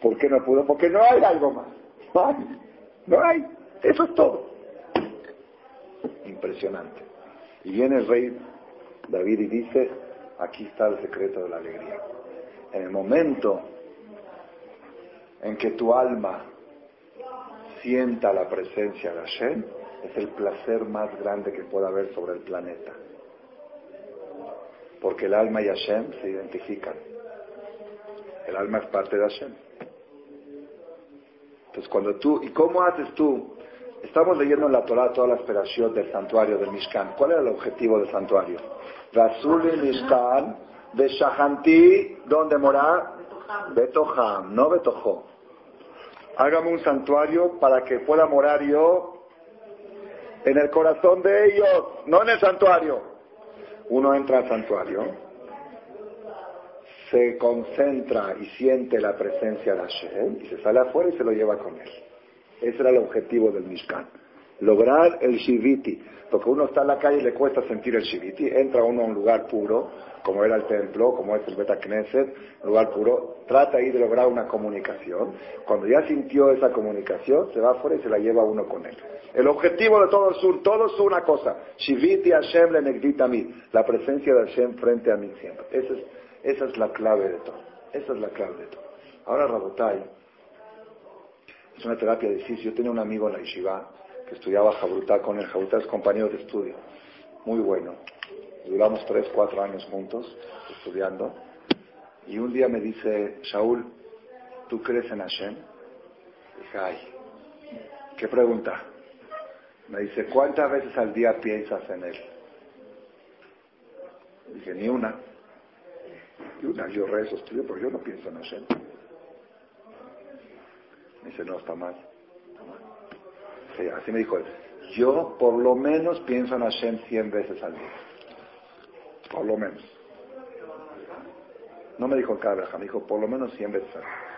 ¿Por qué no pudo? Porque no hay algo más. No hay. No hay. Eso es todo. Impresionante. Y viene el rey David y dice, aquí está el secreto de la alegría. En el momento en que tu alma sienta la presencia de Hashem, es el placer más grande que pueda haber sobre el planeta. Porque el alma y Hashem se identifican. El alma es parte de Hashem. Entonces cuando tú, ¿y cómo haces tú? Estamos leyendo en la Torah toda la esperación del santuario del Mishkan. ¿Cuál era el objetivo del santuario? Rasul Mishkan de Shahanti, ¿dónde mora? Betoham, no Betojo. Hágame un santuario para que pueda morar yo en el corazón de ellos, no en el santuario. Uno entra al santuario, se concentra y siente la presencia de Hashem y se sale afuera y se lo lleva con él. Ese era el objetivo del Mishkan. Lograr el Shiviti. Porque uno está en la calle y le cuesta sentir el Shiviti. Entra uno a un lugar puro, como era el templo, como es el Beta Knesset, lugar puro. Trata ahí de lograr una comunicación. Cuando ya sintió esa comunicación, se va afuera y se la lleva uno con él. El objetivo de todo es un, todo es una cosa. Shiviti Hashem le a mí. La presencia de Hashem frente a mí siempre. Esa es, esa es la clave de todo. Esa es la clave de todo. Ahora Rabotai, es una terapia difícil. Yo tenía un amigo en la Yeshiva que estudiaba Jabrutá con él. Jabrutá es compañero de estudio. Muy bueno. Duramos tres, cuatro años juntos estudiando. Y un día me dice, Shaul, ¿tú crees en Hashem? Dije, ay, ¿qué pregunta? Me dice, ¿cuántas veces al día piensas en él? Dije, ni una. Una. Yo rezo, estudio, pero yo no pienso en Hashem. Me dice, no, está mal. así me dijo él. Yo por lo menos pienso en Hashem 100 veces al día. Por lo menos. No me dijo cada me dijo por lo menos 100 veces al día.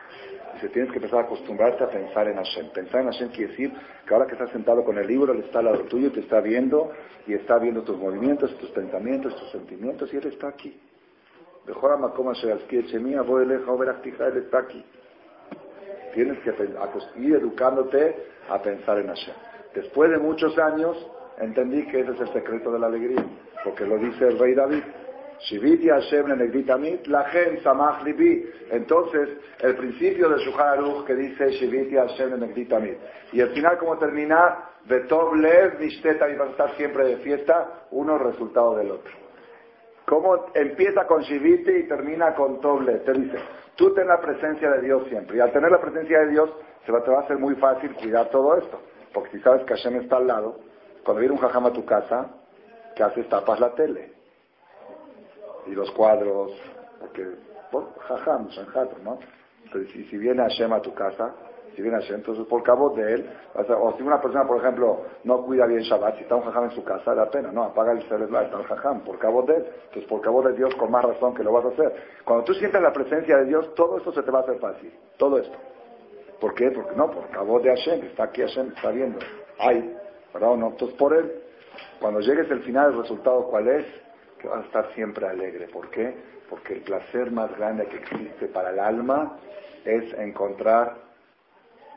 Dice, tienes que empezar a acostumbrarte a pensar en Hashem. Pensar en Hashem quiere decir que ahora que estás sentado con el libro, Él está al lado tuyo, te está viendo y está viendo tus movimientos, tus pensamientos, tus sentimientos y Él está aquí. Mejor a está aquí. Tienes que ir educándote a pensar en Hashem. Después de muchos años, entendí que ese es el secreto de la alegría, porque lo dice el rey David. Entonces, el principio del Shuhar Aruch que dice Shiviti Hashem mit. Y al final, como termina, Betov Lev Nishteta, y va a estar siempre de fiesta, uno resultado del otro. ¿Cómo empieza con Shiviti y termina con Toble? Te dice, tú ten la presencia de Dios siempre. Y al tener la presencia de Dios, se va, te va a ser muy fácil cuidar todo esto. Porque si sabes que Hashem está al lado, cuando viene un jajam a tu casa, ¿qué haces? Tapas la tele. Y los cuadros, porque, bueno, jajam, ¿no? Entonces, y si viene Hashem a tu casa, si viene Hashem, entonces por cabo de él, o si una persona, por ejemplo, no cuida bien Shabbat, si está un jajam en su casa, da pena, no, apaga el celular, está el jajam, por cabo de él, entonces por cabo de Dios, con más razón que lo vas a hacer. Cuando tú sientes la presencia de Dios, todo esto se te va a hacer fácil, todo esto. ¿Por qué? Porque no, por cabo de Hashem, está aquí Hashem, está viendo, hay, ¿verdad no? Entonces por él, cuando llegues al final, el resultado, ¿cuál es? Que vas a estar siempre alegre. ¿Por qué? Porque el placer más grande que existe para el alma es encontrar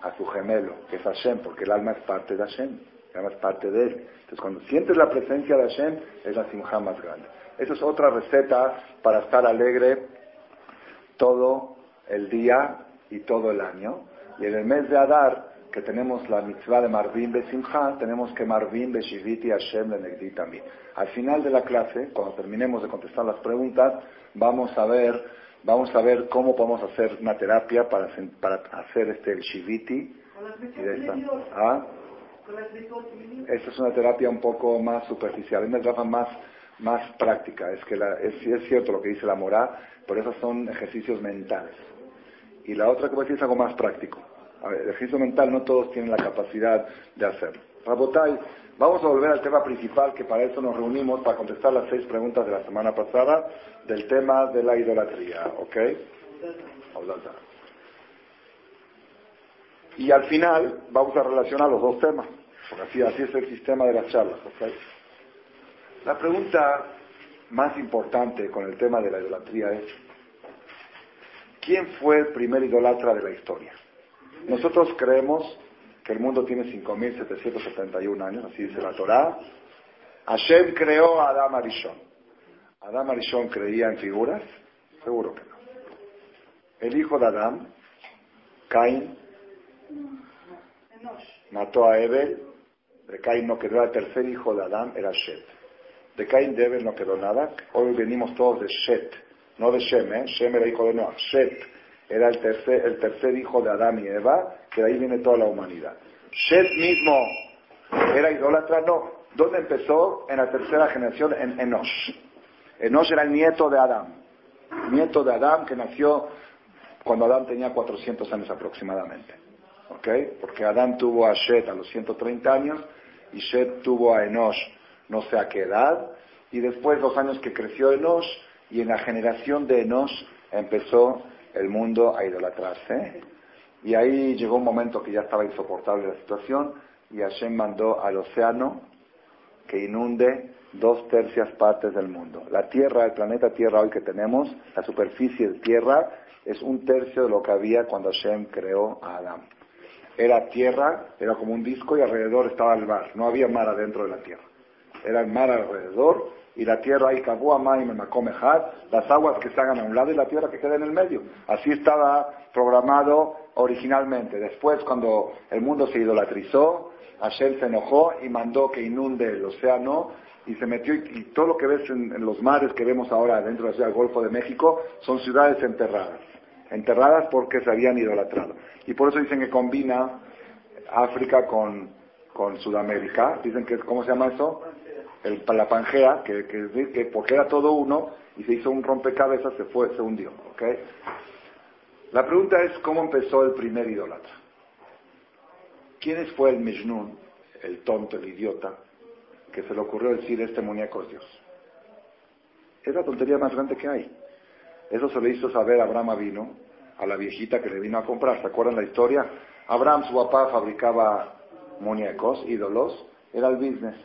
a su gemelo, que es Hashem, porque el alma es parte de Hashem, el alma es parte de él. Entonces, cuando sientes la presencia de Hashem, es la simja más grande. Esa es otra receta para estar alegre todo el día y todo el año. Y en el mes de Adar, que tenemos la mitzvah de Marvin Besimcha, tenemos que Marvin Beshiviti Hashem le también. Al final de la clase, cuando terminemos de contestar las preguntas, vamos a ver Vamos a ver cómo podemos hacer una terapia para, para hacer este el shiviti. ¿Ah? Esta es una terapia un poco más superficial, es una terapia más, más práctica. Es que la, es, es cierto lo que dice la moral, pero esos son ejercicios mentales. Y la otra que voy a decir es algo más práctico. A ver, el ejercicio mental no todos tienen la capacidad de hacerlo. Vamos a volver al tema principal, que para eso nos reunimos, para contestar las seis preguntas de la semana pasada del tema de la idolatría, ¿ok? Y al final vamos a relacionar los dos temas, porque así, así es el sistema de las charlas, ¿ok? La pregunta más importante con el tema de la idolatría es, ¿quién fue el primer idolatra de la historia? Nosotros creemos que el mundo tiene 5.771 años, así dice la Torá. Hashem creó a Adam Arishon. ¿Adam Arishon creía en figuras? Seguro que no. El hijo de Adam, Caín, mató a Ebel. De Caín no quedó, el tercer hijo de Adam era Shet. De Caín de Ebel no quedó nada. Hoy venimos todos de Shet, no de Shem, ¿eh? Shem era hijo de Noah. Shet era el tercer, el tercer hijo de Adán y Eva, que de ahí viene toda la humanidad. Shet mismo era idólatra, no. ¿Dónde empezó? En la tercera generación, en Enosh. Enosh era el nieto de Adán. Nieto de Adán que nació cuando Adán tenía 400 años aproximadamente. ¿Ok? Porque Adán tuvo a Shet a los 130 años y Shet tuvo a Enosh no sé a qué edad. Y después, los años que creció Enosh, y en la generación de Enosh empezó el mundo a idolatrarse. Y ahí llegó un momento que ya estaba insoportable la situación y Hashem mandó al océano que inunde dos tercias partes del mundo. La Tierra, el planeta Tierra hoy que tenemos, la superficie de Tierra, es un tercio de lo que había cuando Hashem creó a Adán. Era tierra, era como un disco y alrededor estaba el mar. No había mar adentro de la tierra. Era el mar alrededor y la tierra y las aguas que se hagan a un lado y la tierra que queda en el medio. Así estaba programado originalmente. Después, cuando el mundo se idolatrizó, Hashem se enojó y mandó que inunde el océano y se metió, y, todo lo que ves en, los mares que vemos ahora dentro de la ciudad del Golfo de México son ciudades enterradas. Enterradas porque se habían idolatrado. Y por eso dicen que combina África con, con Sudamérica. Dicen que, ¿cómo se llama eso? La Pangea, que, que, porque era todo uno y se hizo un rompecabezas, se fue, se hundió. ¿okay? La pregunta es cómo empezó el primer idólatra. ¿Quién fue el Mejnun, el tonto, el idiota, que se le ocurrió decir este muñeco es Dios? Es la tontería más grande que hay. Eso se le hizo saber a Abraham vino, a la viejita que le vino a comprar. ¿Se acuerdan la historia? Abraham, su papá, fabricaba muñecos, ídolos, era el business.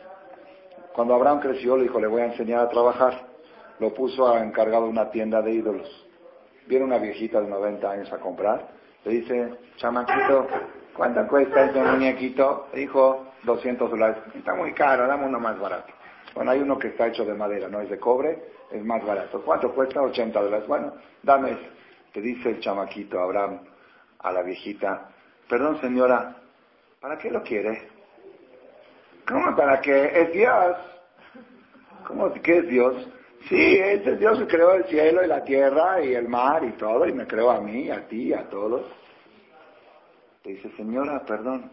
Cuando Abraham creció, le dijo, le voy a enseñar a trabajar. Lo puso a encargado de una tienda de ídolos. Viene una viejita de 90 años a comprar. Le dice, chamaquito, ¿cuánto cuesta este muñequito? Le dijo, 200 dólares. Está muy caro, dame uno más barato. Bueno, hay uno que está hecho de madera, no es de cobre, es más barato. ¿Cuánto cuesta? 80 dólares. Bueno, dame. Te dice el chamaquito Abraham a la viejita, perdón señora, ¿para qué lo quiere? ¿Cómo para qué? Es Dios. ¿Cómo que es Dios? Sí, es el Dios que creó el cielo y la tierra y el mar y todo, y me creó a mí, a ti, a todos. Le dice, señora, perdón,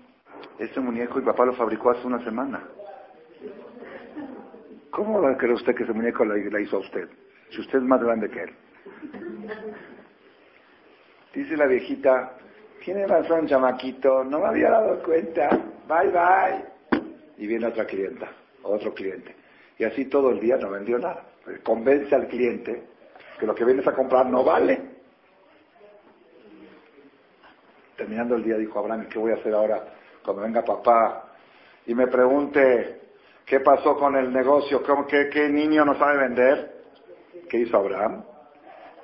ese muñeco mi papá lo fabricó hace una semana. ¿Cómo cree usted que ese muñeco la, hizo a usted? Si usted es más grande que él. Dice la viejita, tiene razón, chamaquito, no me había dado cuenta. Bye, bye y viene otra clienta, otro cliente. Y así todo el día no vendió nada. Convence al cliente que lo que vienes a comprar no vale. Terminando el día dijo Abraham, ¿qué voy a hacer ahora cuando venga papá y me pregunte qué pasó con el negocio, qué, qué niño no sabe vender? ¿Qué hizo Abraham?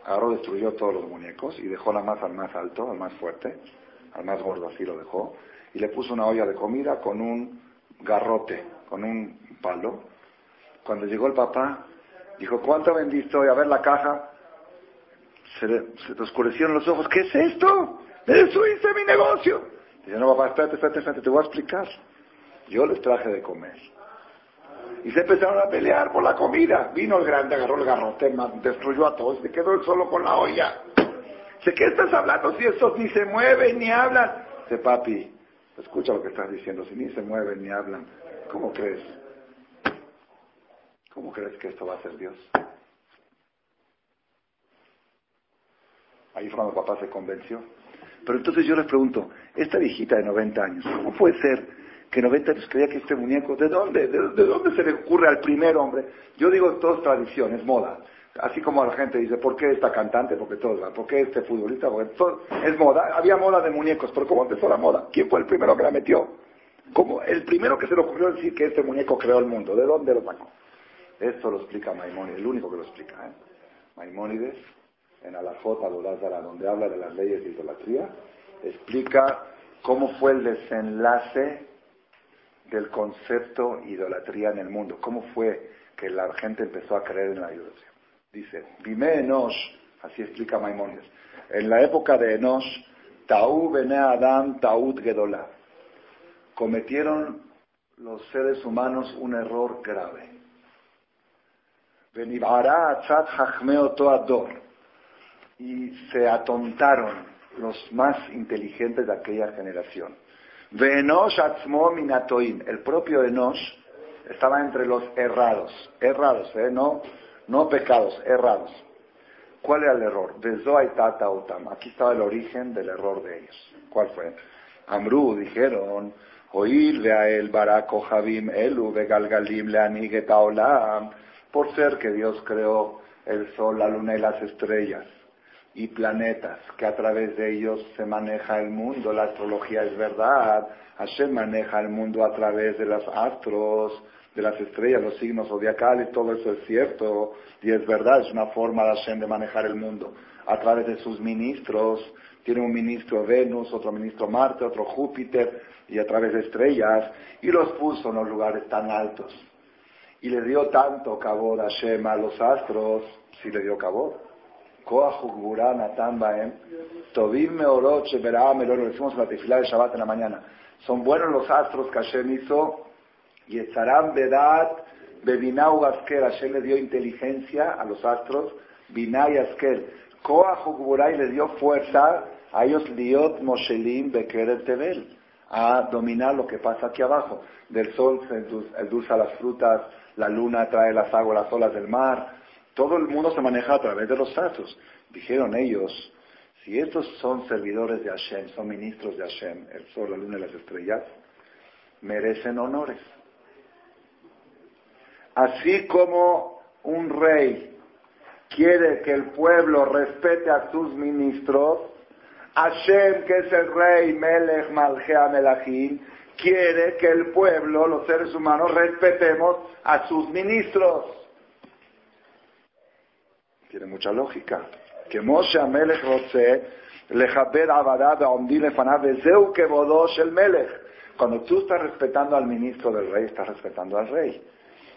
Agarró, destruyó todos los muñecos y dejó la más al más alto, al más fuerte, al más gordo así lo dejó, y le puso una olla de comida con un garrote, con un palo. Cuando llegó el papá, dijo, ¿cuánto vendiste hoy? A ver la caja. Se le, oscurecieron los ojos. ¿Qué es esto? ¡Me destruiste mi negocio! Dice, no, papá, espérate, espérate, espérate, te voy a explicar. Yo les traje de comer. Y se empezaron a pelear por la comida. Vino el grande, agarró el garrote, destruyó a todos, se quedó él solo con la olla. Dice, ¿qué estás hablando si estos ni se mueven ni hablan? Dice, papi, Escucha lo que estás diciendo, si ni se mueven ni hablan, ¿cómo crees? ¿Cómo crees que esto va a ser Dios? Ahí fue cuando papá se convenció. Pero entonces yo les pregunto, esta viejita de 90 años, ¿cómo puede ser que 90 años creía que este muñeco, ¿de dónde? ¿De, dónde se le ocurre al primer hombre? Yo digo, todo es tradición, es moda. Así como la gente dice, ¿por qué esta cantante? Porque todos van. ¿Por qué este futbolista? Porque todo, es moda. Había moda de muñecos, pero ¿cómo empezó la moda? ¿Quién fue el primero que la metió? ¿Cómo? El primero que se le ocurrió decir que este muñeco creó el mundo. ¿De dónde lo sacó? Esto lo explica Maimónides, el único que lo explica. ¿eh? Maimónides, en Alajot Abodazara, donde habla de las leyes de idolatría, explica cómo fue el desenlace del concepto idolatría en el mundo. ¿Cómo fue que la gente empezó a creer en la idolatría? Dice, Bime Enosh, así explica Maimónides, en la época de Enosh, Taú Bene Adam Taut Gedolá, cometieron los seres humanos un error grave. Y se atontaron los más inteligentes de aquella generación. El propio Enosh estaba entre los errados, errados, ¿eh? no, no pecados, errados. ¿Cuál era el error? Zoaitata Otam. Aquí estaba el origen del error de ellos. ¿Cuál fue? Amru dijeron, oírle a el Barako Javim Elu Begalgalim Leanigeta Olam, por ser que Dios creó el sol, la luna y las estrellas y planetas, que a través de ellos se maneja el mundo, la astrología es verdad, Hashem maneja el mundo a través de los astros, de las estrellas, los signos zodiacales, todo eso es cierto y es verdad, es una forma de Hashem de manejar el mundo, a través de sus ministros, tiene un ministro Venus, otro ministro Marte, otro Júpiter, y a través de estrellas, y los puso en los lugares tan altos. Y le dio tanto cabor a Hashem a los astros, si le dio cabor. Tobim Meoroche lo decimos en la tefilá de Shabbat en la mañana. Son buenos los astros que Hashem hizo, y Etzaram Bedat, Bebinau Gaskel, Hashem le dio inteligencia a los astros, Binay Askel. Koach le dio fuerza a ellos Liot Moshelim Beker Tebel, a dominar lo que pasa aquí abajo. Del sol se endulza las frutas, la luna trae las aguas, las olas del mar, todo el mundo se maneja a través de los astros. Dijeron ellos, si estos son servidores de Hashem, son ministros de Hashem, el sol, la luna y las estrellas, merecen honores. Así como un rey quiere que el pueblo respete a sus ministros, Hashem, que es el rey Melech Malchea Melachim, quiere que el pueblo, los seres humanos, respetemos a sus ministros. Tiene mucha lógica. Que Moshe Amelech Rotze, Lejaber Abadad, Omdi Lefanav, Kevodosh el Melech. Cuando tú estás respetando al ministro del rey, estás respetando al rey.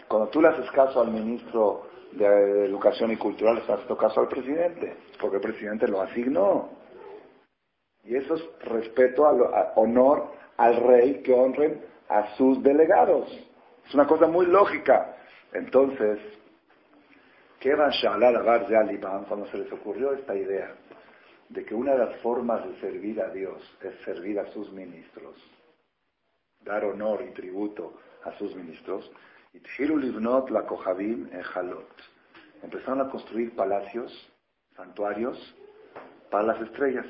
Cuando tú le haces caso al ministro de Educación y Cultural, le estás haciendo caso al presidente, porque el presidente lo asignó. Y eso es respeto, al, honor al rey que honren a sus delegados. Es una cosa muy lógica. Entonces, ¿Qué van a cuando se les ocurrió esta idea de que una de las formas de servir a Dios es servir a sus ministros, dar honor y tributo a sus ministros? Livnot la en Jalot. Empezaron a construir palacios, santuarios para las estrellas.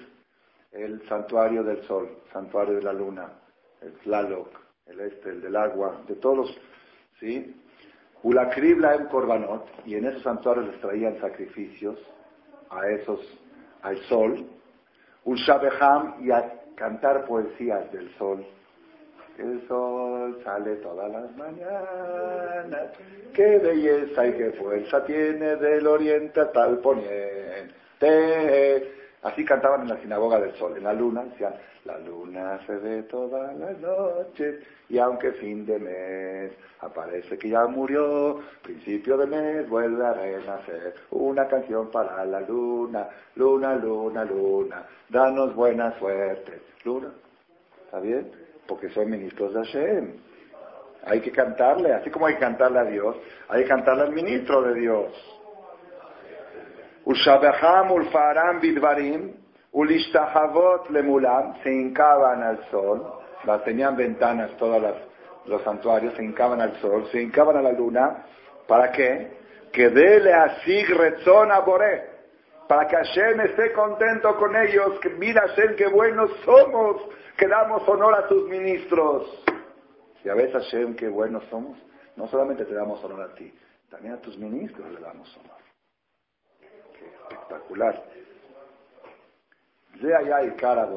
El santuario del sol, santuario de la luna, el Tlaloc, el este, el del agua, de todos ¿sí? Ulakribla en Korbanot, y en esos santuarios les traían sacrificios a esos, al sol. Ulshabeham, y a cantar poesías del sol. El sol sale todas las mañanas, qué belleza y qué fuerza tiene del oriente hasta el poniente. Así cantaban en la sinagoga del sol. En la luna decían, la luna se ve todas las noches y aunque fin de mes aparece que ya murió, principio de mes vuelve a renacer. Una canción para la luna, luna, luna, luna, danos buena suerte. Luna, ¿está bien? Porque son ministros de Hashem. Hay que cantarle, así como hay que cantarle a Dios, hay que cantarle al ministro de Dios. Se hincaban al sol, las tenían ventanas todos los santuarios, se hincaban al sol, se hincaban a la luna, ¿para qué? Que dele así rezón a para que Hashem esté contento con ellos, que mira Hashem qué buenos somos, que damos honor a tus ministros. Si a veces Hashem qué buenos somos, no solamente te damos honor a ti, también a tus ministros le damos honor espectacular. De allá y cara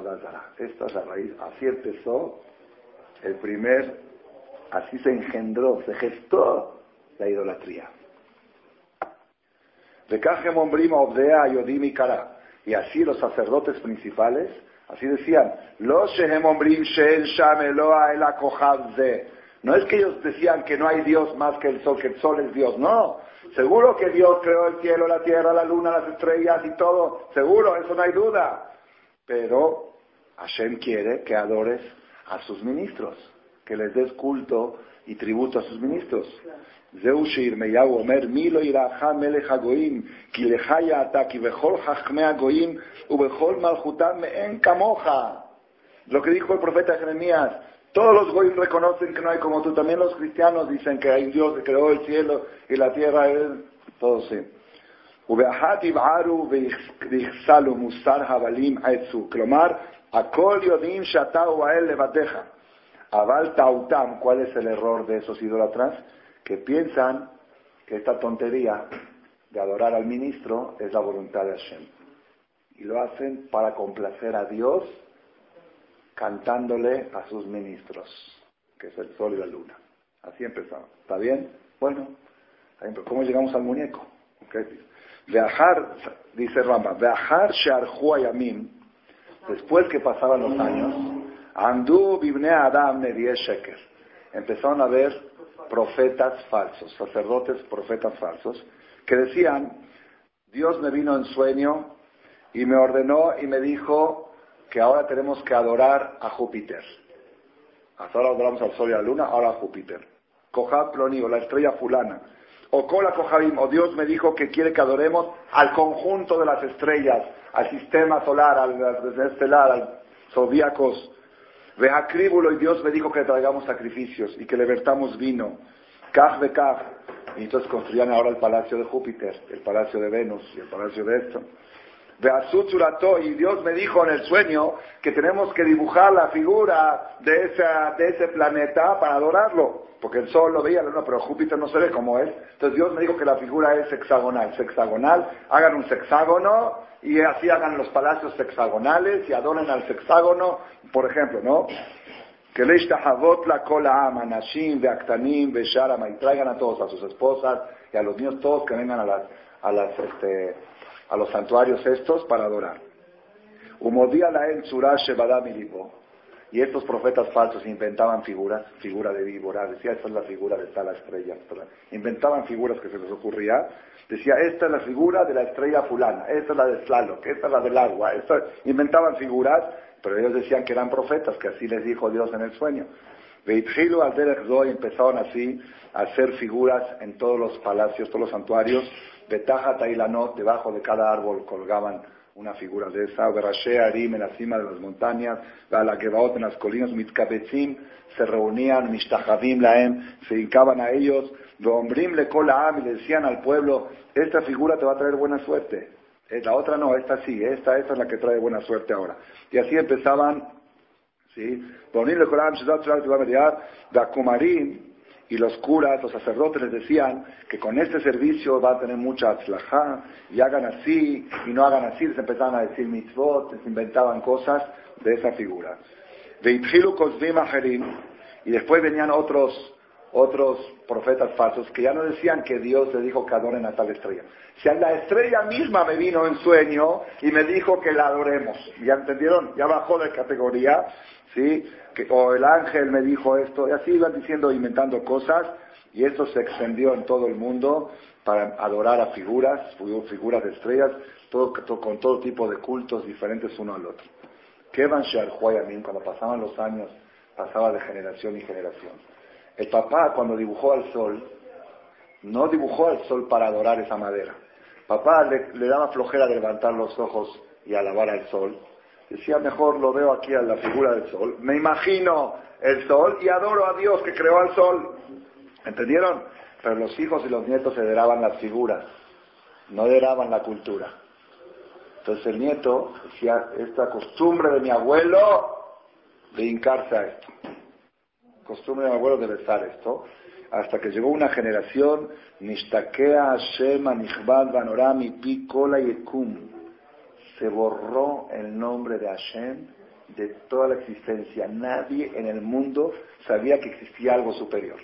Esta es la raíz. Así empezó el primer, así se engendró, se gestó la idolatría. Y así los sacerdotes principales, así decían, No es que ellos decían que no hay Dios más que el sol, que el sol es Dios, no. Seguro que Dios creó el cielo, la tierra, la luna, las estrellas y todo. Seguro, eso no hay duda. Pero Hashem quiere que adores a sus ministros, que les des culto y tributo a sus ministros. זהו שירמיהו אומר, מי לא יראך מלך הגויים, כי לך יעתה, כי בכל חכמי הגויים ובכל מלכותם מאין כמוך. Lo que dijo el profeta Jeremías, todos los goyim reconocen que no hay como tú, también los cristianos dicen que hay Dios que creó el cielo y la tierra, él, todo sí. ובאחת יבערו ויחסלו מוסר הבלים עצו, כלומר, הכל יודעים שאתה הוא האל לבדיך. Aval Tautam, ¿cuál es el error de esos idólatras? Que piensan que esta tontería de adorar al ministro es la voluntad de Hashem. Y lo hacen para complacer a Dios cantándole a sus ministros, que es el sol y la luna. Así empezamos. ¿Está bien? Bueno, ¿cómo llegamos al muñeco? Viajar, dice Rama, viajar Sharjua Yamim, después que pasaban los años, Andu Bibne Adam Sheker. Empezaron a ver profetas falsos, sacerdotes profetas falsos, que decían, Dios me vino en sueño y me ordenó y me dijo que ahora tenemos que adorar a Júpiter. Hasta ahora adoramos al Sol y a la Luna, ahora a Júpiter. Cojab Ploni, la estrella fulana. O Kola Kojabim, o Dios me dijo que quiere que adoremos al conjunto de las estrellas, al sistema solar, al estelar, al zodíacos Veacríbulo y Dios me dijo que traigamos sacrificios y que le vertamos vino. Kaj de Kaj. Y entonces construían ahora el palacio de Júpiter, el palacio de Venus y el palacio de esto. Y Dios me dijo en el sueño que tenemos que dibujar la figura de, esa, de ese planeta para adorarlo. Porque el sol lo veía, pero Júpiter no se ve como es. Entonces Dios me dijo que la figura es hexagonal. Sexagonal, hagan un sexágono y así hagan los palacios hexagonales y adoren al sexágono, por ejemplo, ¿no? Que le la cola ama, nashim, beaktanim, besharama, y traigan a todos, a sus esposas y a los niños, todos que vengan a las, a las, este, a los santuarios estos para adorar. Y estos profetas falsos inventaban figuras, figura de víbora, decía, esta es la figura de tal estrella. Inventaban figuras que se les ocurría. Decía, esta es la figura de la estrella fulana, esta es la de Tlaloc, esta es la del agua. Inventaban figuras, pero ellos decían que eran profetas, que así les dijo Dios en el sueño. Veitjilu al empezaron así a hacer figuras en todos los palacios, todos los santuarios. Betaja Tailanot, debajo de cada árbol colgaban una figura de esa, Berashe Arim en la cima de las montañas, la Gebaot en las colinas, Mitzkabetzim, se reunían, Mishtahavim Laem, se dedicaban a ellos, Dombrim le Am y le decían al pueblo, esta figura te va a traer buena suerte. Eh, la otra no, esta sí, esta, esta es la que trae buena suerte ahora. Y así empezaban, ¿sí? Dombrim le Am, Dakumarim, y los curas, los sacerdotes les decían que con este servicio va a tener mucha atzlajá, y hagan así, y no hagan así, les empezaban a decir mitzvot, les inventaban cosas de esa figura. Y después venían otros, otros profetas falsos que ya no decían que Dios le dijo que adoren a tal estrella. Si a la estrella misma me vino en sueño y me dijo que la adoremos. ¿Ya entendieron? Ya bajó de categoría, ¿sí? Que, o el ángel me dijo esto, y así iban diciendo, inventando cosas, y esto se extendió en todo el mundo para adorar a figuras, figuras de estrellas, todo, con todo tipo de cultos diferentes uno al otro. Kevan Huayamín, cuando pasaban los años, pasaba de generación y generación. El papá, cuando dibujó al sol, no dibujó al sol para adorar esa madera. Papá le, daba flojera de levantar los ojos y alabar al sol. Decía, mejor lo veo aquí a la figura del sol. Me imagino el sol y adoro a Dios que creó al sol. ¿Entendieron? Pero los hijos y los nietos heredaban las figuras, no heredaban la cultura. Entonces el nieto decía, esta costumbre de mi abuelo de hincarse a esto. Costumbre de mi abuelo de besar esto. Hasta que llegó una generación, Nishtakea Hashem Anichbad Banorami Pi Kola Yekum. Se borró el nombre de Hashem de toda la existencia. Nadie en el mundo sabía que existía algo superior.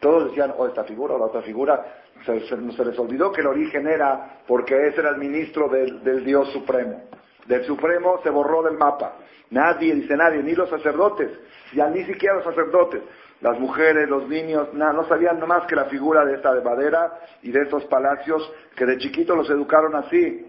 Todos decían, o oh, esta figura o la otra figura. Se, les olvidó que el origen era porque ese era el ministro del, del Dios Supremo. Del Supremo se borró del mapa. Nadie, dice nadie, ni los sacerdotes, ya ni siquiera los sacerdotes. Las mujeres, los niños, nada, no sabían más que la figura de esta de madera y de estos palacios que de chiquitos los educaron así.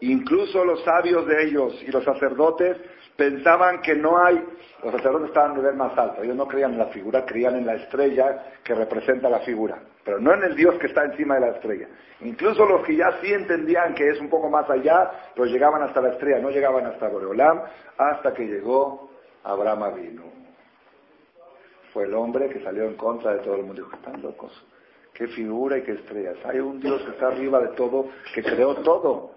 Incluso los sabios de ellos y los sacerdotes pensaban que no hay, los sacerdotes estaban a nivel más alto, ellos no creían en la figura, creían en la estrella que representa la figura, pero no en el Dios que está encima de la estrella. Incluso los que ya sí entendían que es un poco más allá, pero llegaban hasta la estrella, no llegaban hasta Boreolam, hasta que llegó Abraham Avinu. Fue el hombre que salió en contra de todo el mundo. Dijo, están locos. Qué figura y qué estrellas. Hay un Dios que está arriba de todo, que creó todo.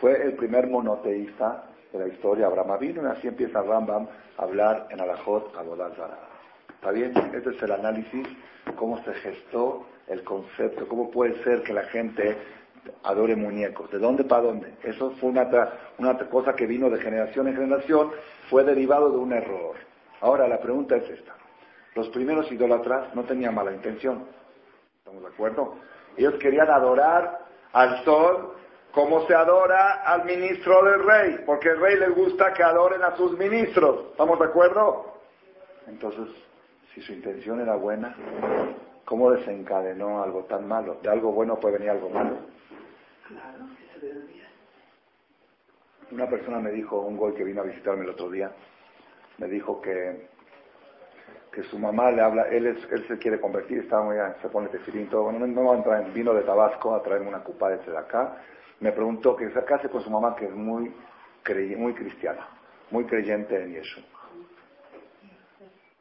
Fue el primer monoteísta de la historia, Abraham vino y así empieza Rambam a hablar en Alajot Abodazara. ¿Está bien? Este es el análisis, cómo se gestó el concepto, cómo puede ser que la gente adore muñecos, ¿de dónde para dónde? Eso fue una, una cosa que vino de generación en generación, fue derivado de un error. Ahora la pregunta es esta. Los primeros idólatras no tenían mala intención, ¿estamos de acuerdo? Ellos querían adorar al sol como se adora al ministro del rey, porque el rey le gusta que adoren a sus ministros. ¿Estamos de acuerdo? Entonces, si su intención era buena, ¿cómo desencadenó algo tan malo? De algo bueno puede venir algo malo. Claro, Una persona me dijo, un gol que vino a visitarme el otro día, me dijo que, que su mamá le habla, él, es, él se quiere convertir, está muy, se pone tefilín, todo, bueno, no, va a entrar en vino de Tabasco a traerme una cupa de acá, me preguntó que se case con su mamá, que es muy, muy cristiana, muy creyente en Yeshua.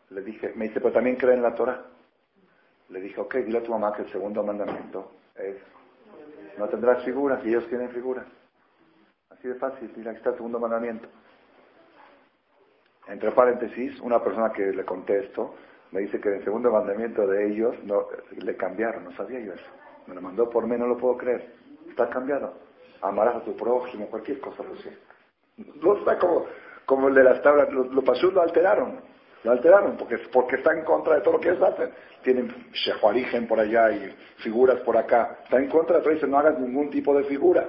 Le dije, me dice, pero también cree en la Torah. Le dije, ok, dile a tu mamá que el segundo mandamiento es, no tendrás figuras y ellos tienen figuras. Así de fácil, dile, aquí está el segundo mandamiento. Entre paréntesis, una persona que le contesto me dice que el segundo mandamiento de ellos no, le cambiaron, no sabía yo eso. Me lo mandó por mí, no lo puedo creer. Está cambiado amarás a tu prójimo, cualquier cosa así. No está como, como el de las tablas, los, los lo alteraron, lo alteraron porque, porque está en contra de todo lo que ellos hacen. Tienen shehuarigen por allá y figuras por acá. Está en contra de todo, dice no hagas ningún tipo de figura.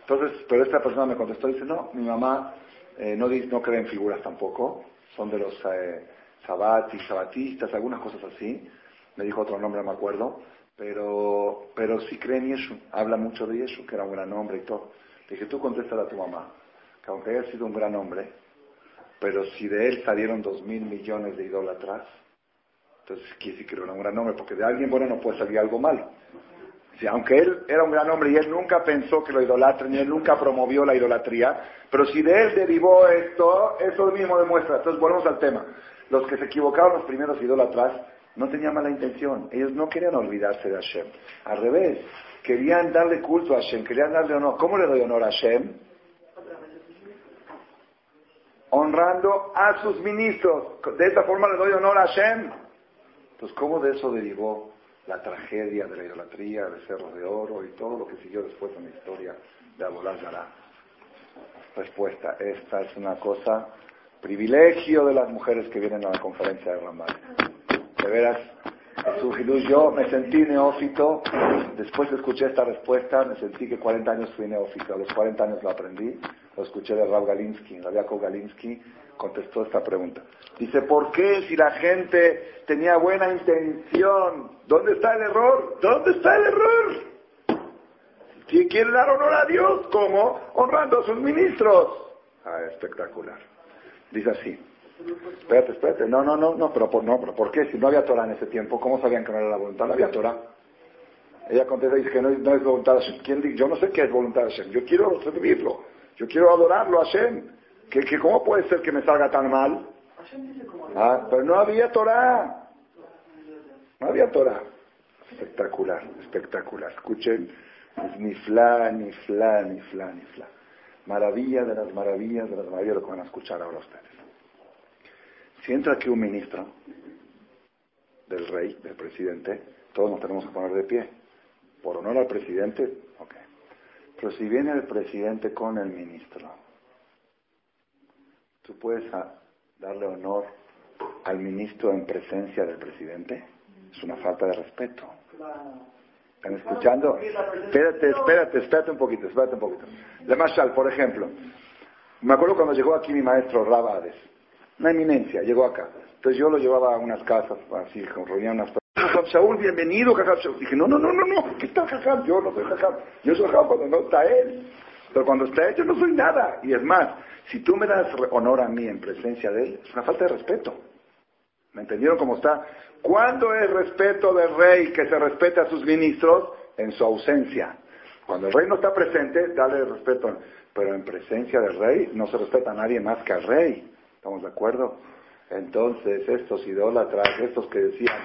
Entonces, pero esta persona me contestó, dice, no, mi mamá eh, no, no cree en figuras tampoco, son de los eh, sabatis, sabatistas, algunas cosas así. Me dijo otro nombre, no me acuerdo pero, pero sí cree en Yeshua, habla mucho de Yeshua, que era un gran hombre y todo. Le dije, tú contéstale a tu mamá, que aunque haya sido un gran hombre, pero si de él salieron dos mil millones de idólatras, entonces quiere decir que era un gran hombre, porque de alguien bueno no puede salir algo malo. Si, aunque él era un gran hombre y él nunca pensó que lo idolatren y él nunca promovió la idolatría, pero si de él derivó esto, eso mismo demuestra. Entonces volvemos al tema. Los que se equivocaron los primeros idólatras no tenía mala intención. Ellos no querían olvidarse de Hashem. Al revés, querían darle culto a Hashem, querían darle honor. ¿Cómo le doy honor a Hashem? Honrando a sus ministros. De esta forma le doy honor a Hashem. Entonces, ¿cómo de eso derivó la tragedia de la idolatría, de cerro de oro y todo lo que siguió después en la historia de Abolá Respuesta, esta es una cosa, privilegio de las mujeres que vienen a la conferencia de Ramal de veras, yo me sentí neófito, después escuché esta respuesta, me sentí que 40 años fui neófito, a los 40 años lo aprendí, lo escuché de Rav Galinsky, Rabiakov Galinsky contestó esta pregunta. Dice, ¿por qué si la gente tenía buena intención? ¿Dónde está el error? ¿Dónde está el error? Si quiere dar honor a Dios, ¿cómo? Honrando a sus ministros. Ah, espectacular. Dice así. Espérate, espérate. No, no, no, no, pero por, no, pero ¿por qué? Si no había Torah en ese tiempo, ¿cómo sabían que no era la voluntad? No había Torah. Ella contesta y dice que no, es voluntad de Hashem. ¿Quién, yo no sé qué es voluntad de Hashem. Yo quiero servirlo. Yo quiero adorarlo a Hashem. ¿Que, que ¿Cómo puede ser que me salga tan mal? Ah, pero no había Torah. No había Torah. Espectacular, espectacular. Escuchen, ni fla, ni fla, ni fla, ni fla. Maravilla de las maravillas de las maravillas lo que van a escuchar ahora ustedes. Si entra aquí un ministro del rey, del presidente, todos nos tenemos que poner de pie. Por honor al presidente, ok. Pero si viene el presidente con el ministro, tú puedes darle honor al ministro en presencia del presidente? Es una falta de respeto. ¿Están escuchando? Espérate, espérate, espérate un poquito, espérate un poquito. De Mashal, por ejemplo, me acuerdo cuando llegó aquí mi maestro Rabades, una eminencia, llegó acá. Entonces yo lo llevaba a unas casas, así, reunía unas Jajam Shaul, bienvenido, Jajam Shaul. Dije, no, no, no, no, no, ¿qué está Jajam? Yo no soy Jajam. Yo soy Jajam cuando no está él. Pero cuando está él, yo no soy nada. Y es más, si tú me das honor a mí en presencia de él, es una falta de respeto. ¿Me entendieron cómo está? ¿Cuándo es respeto del rey que se respete a sus ministros? En su ausencia. Cuando el rey no está presente, dale respeto. Pero en presencia del rey no se respeta a nadie más que al rey. ¿Estamos de acuerdo? Entonces, estos idólatras, estos que decían,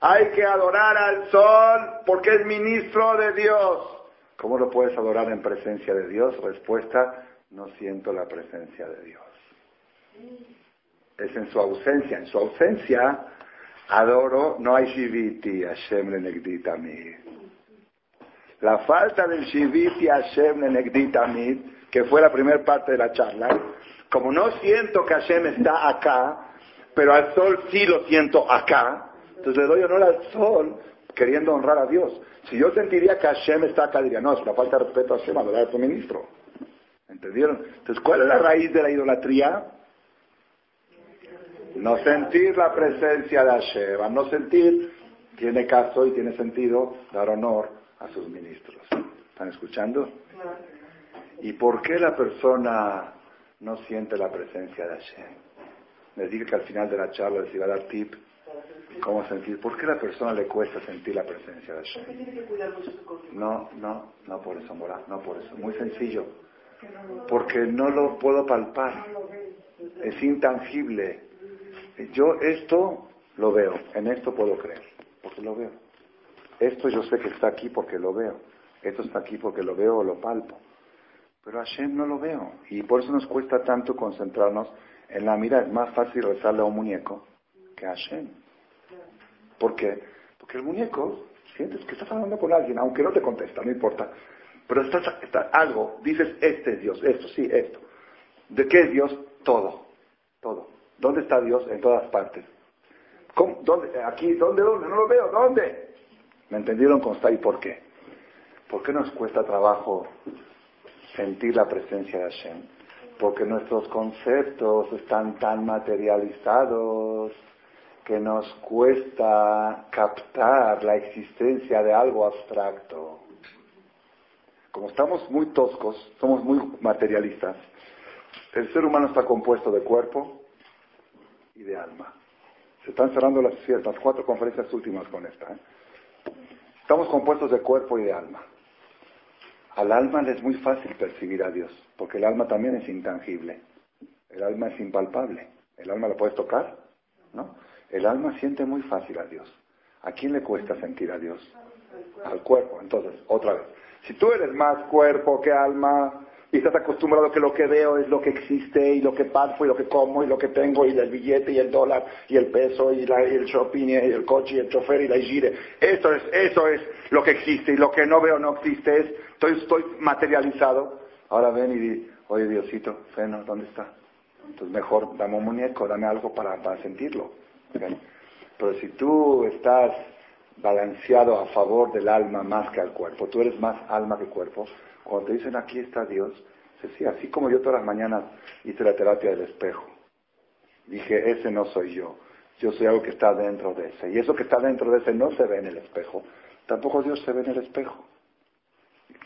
hay que adorar al sol porque es ministro de Dios. ¿Cómo lo puedes adorar en presencia de Dios? Respuesta, no siento la presencia de Dios. Es en su ausencia. En su ausencia, adoro, no hay shiviti, Hashem le mi. La falta del shiviti, Hashem le que fue la primera parte de la charla, como no siento que Hashem está acá, pero al sol sí lo siento acá, entonces le doy honor al sol queriendo honrar a Dios. Si yo sentiría que Hashem está acá, diría, no, es una falta de respeto a Hashem, adorar a tu ministro. ¿Entendieron? Entonces, ¿cuál es la raíz de la idolatría? No sentir la presencia de Hashem. no sentir, tiene caso y tiene sentido dar honor a sus ministros. ¿Están escuchando? ¿Y por qué la persona no siente la presencia de Hashem? Les dije que al final de la charla les iba a dar tip cómo sentir. ¿Por qué a la persona le cuesta sentir la presencia de Hashem? No, no, no por eso, Morá, no por eso. Muy sencillo. Porque no lo puedo palpar. Es intangible. Yo esto lo veo, en esto puedo creer, porque lo veo. Esto yo sé que está aquí porque lo veo. Esto está aquí porque lo veo o lo palpo. Pero Hashem no lo veo. Y por eso nos cuesta tanto concentrarnos en la mirada. Es más fácil rezarle a un muñeco que a Hashem. ¿Por qué? Porque el muñeco sientes que estás hablando con alguien, aunque no te contesta, no importa. Pero estás, algo, dices, este es Dios, esto, sí, esto. ¿De qué es Dios? Todo, todo. ¿Dónde está Dios? En todas partes. ¿Dónde? Aquí, ¿dónde, dónde? No lo veo, ¿dónde? ¿Me entendieron cómo está y por qué? ¿Por qué nos cuesta trabajo sentir la presencia de Hashem? Porque nuestros conceptos están tan materializados que nos cuesta captar la existencia de algo abstracto. Como estamos muy toscos, somos muy materialistas, el ser humano está compuesto de cuerpo y de alma. Se están cerrando las, las cuatro conferencias últimas con esta. ¿eh? Estamos compuestos de cuerpo y de alma. Al alma le es muy fácil percibir a Dios, porque el alma también es intangible. El alma es impalpable. ¿El alma lo puedes tocar? ¿No? El alma siente muy fácil a Dios. ¿A quién le cuesta sentir a Dios? Al cuerpo. Entonces, otra vez. Si tú eres más cuerpo que alma y estás acostumbrado que lo que veo es lo que existe y lo que palpo y lo que como y lo que tengo y el billete y el dólar y el peso y, el shopping y el coche y el chofer y la gire, eso es, eso es lo que existe y lo que no veo no existe es, estoy, estoy materializado. Ahora ven y di, oye Diosito, Feno, ¿dónde está? Entonces mejor dame un muñeco, dame algo para sentirlo. Pero si tú estás balanceado a favor del alma más que al cuerpo, tú eres más alma que cuerpo, cuando dicen aquí está Dios, sí, así como yo todas las mañanas hice la terapia del espejo, dije, ese no soy yo, yo soy algo que está dentro de ese, y eso que está dentro de ese no se ve en el espejo, tampoco Dios se ve en el espejo.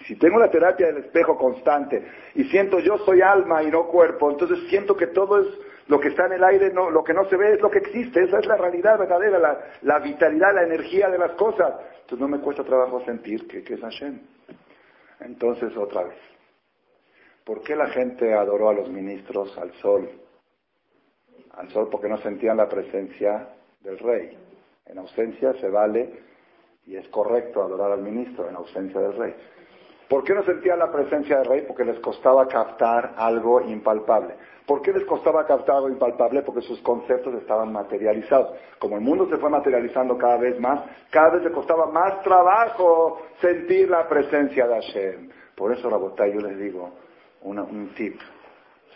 Si tengo la terapia del espejo constante y siento yo soy alma y no cuerpo, entonces siento que todo es lo que está en el aire, no, lo que no se ve es lo que existe. Esa es la realidad verdadera, la, vitalidad, la energía de las cosas. Entonces no me cuesta trabajo sentir que, que es Hashem. Entonces otra vez. ¿Por qué la gente adoró a los ministros al sol? Al sol porque no sentían la presencia del rey. En ausencia se vale y es correcto adorar al ministro en ausencia del rey. ¿Por qué no sentían la presencia del rey? Porque les costaba captar algo impalpable. ¿Por qué les costaba captar algo impalpable? Porque sus conceptos estaban materializados. Como el mundo se fue materializando cada vez más, cada vez les costaba más trabajo sentir la presencia de Hashem. Por eso, botella yo les digo un tip.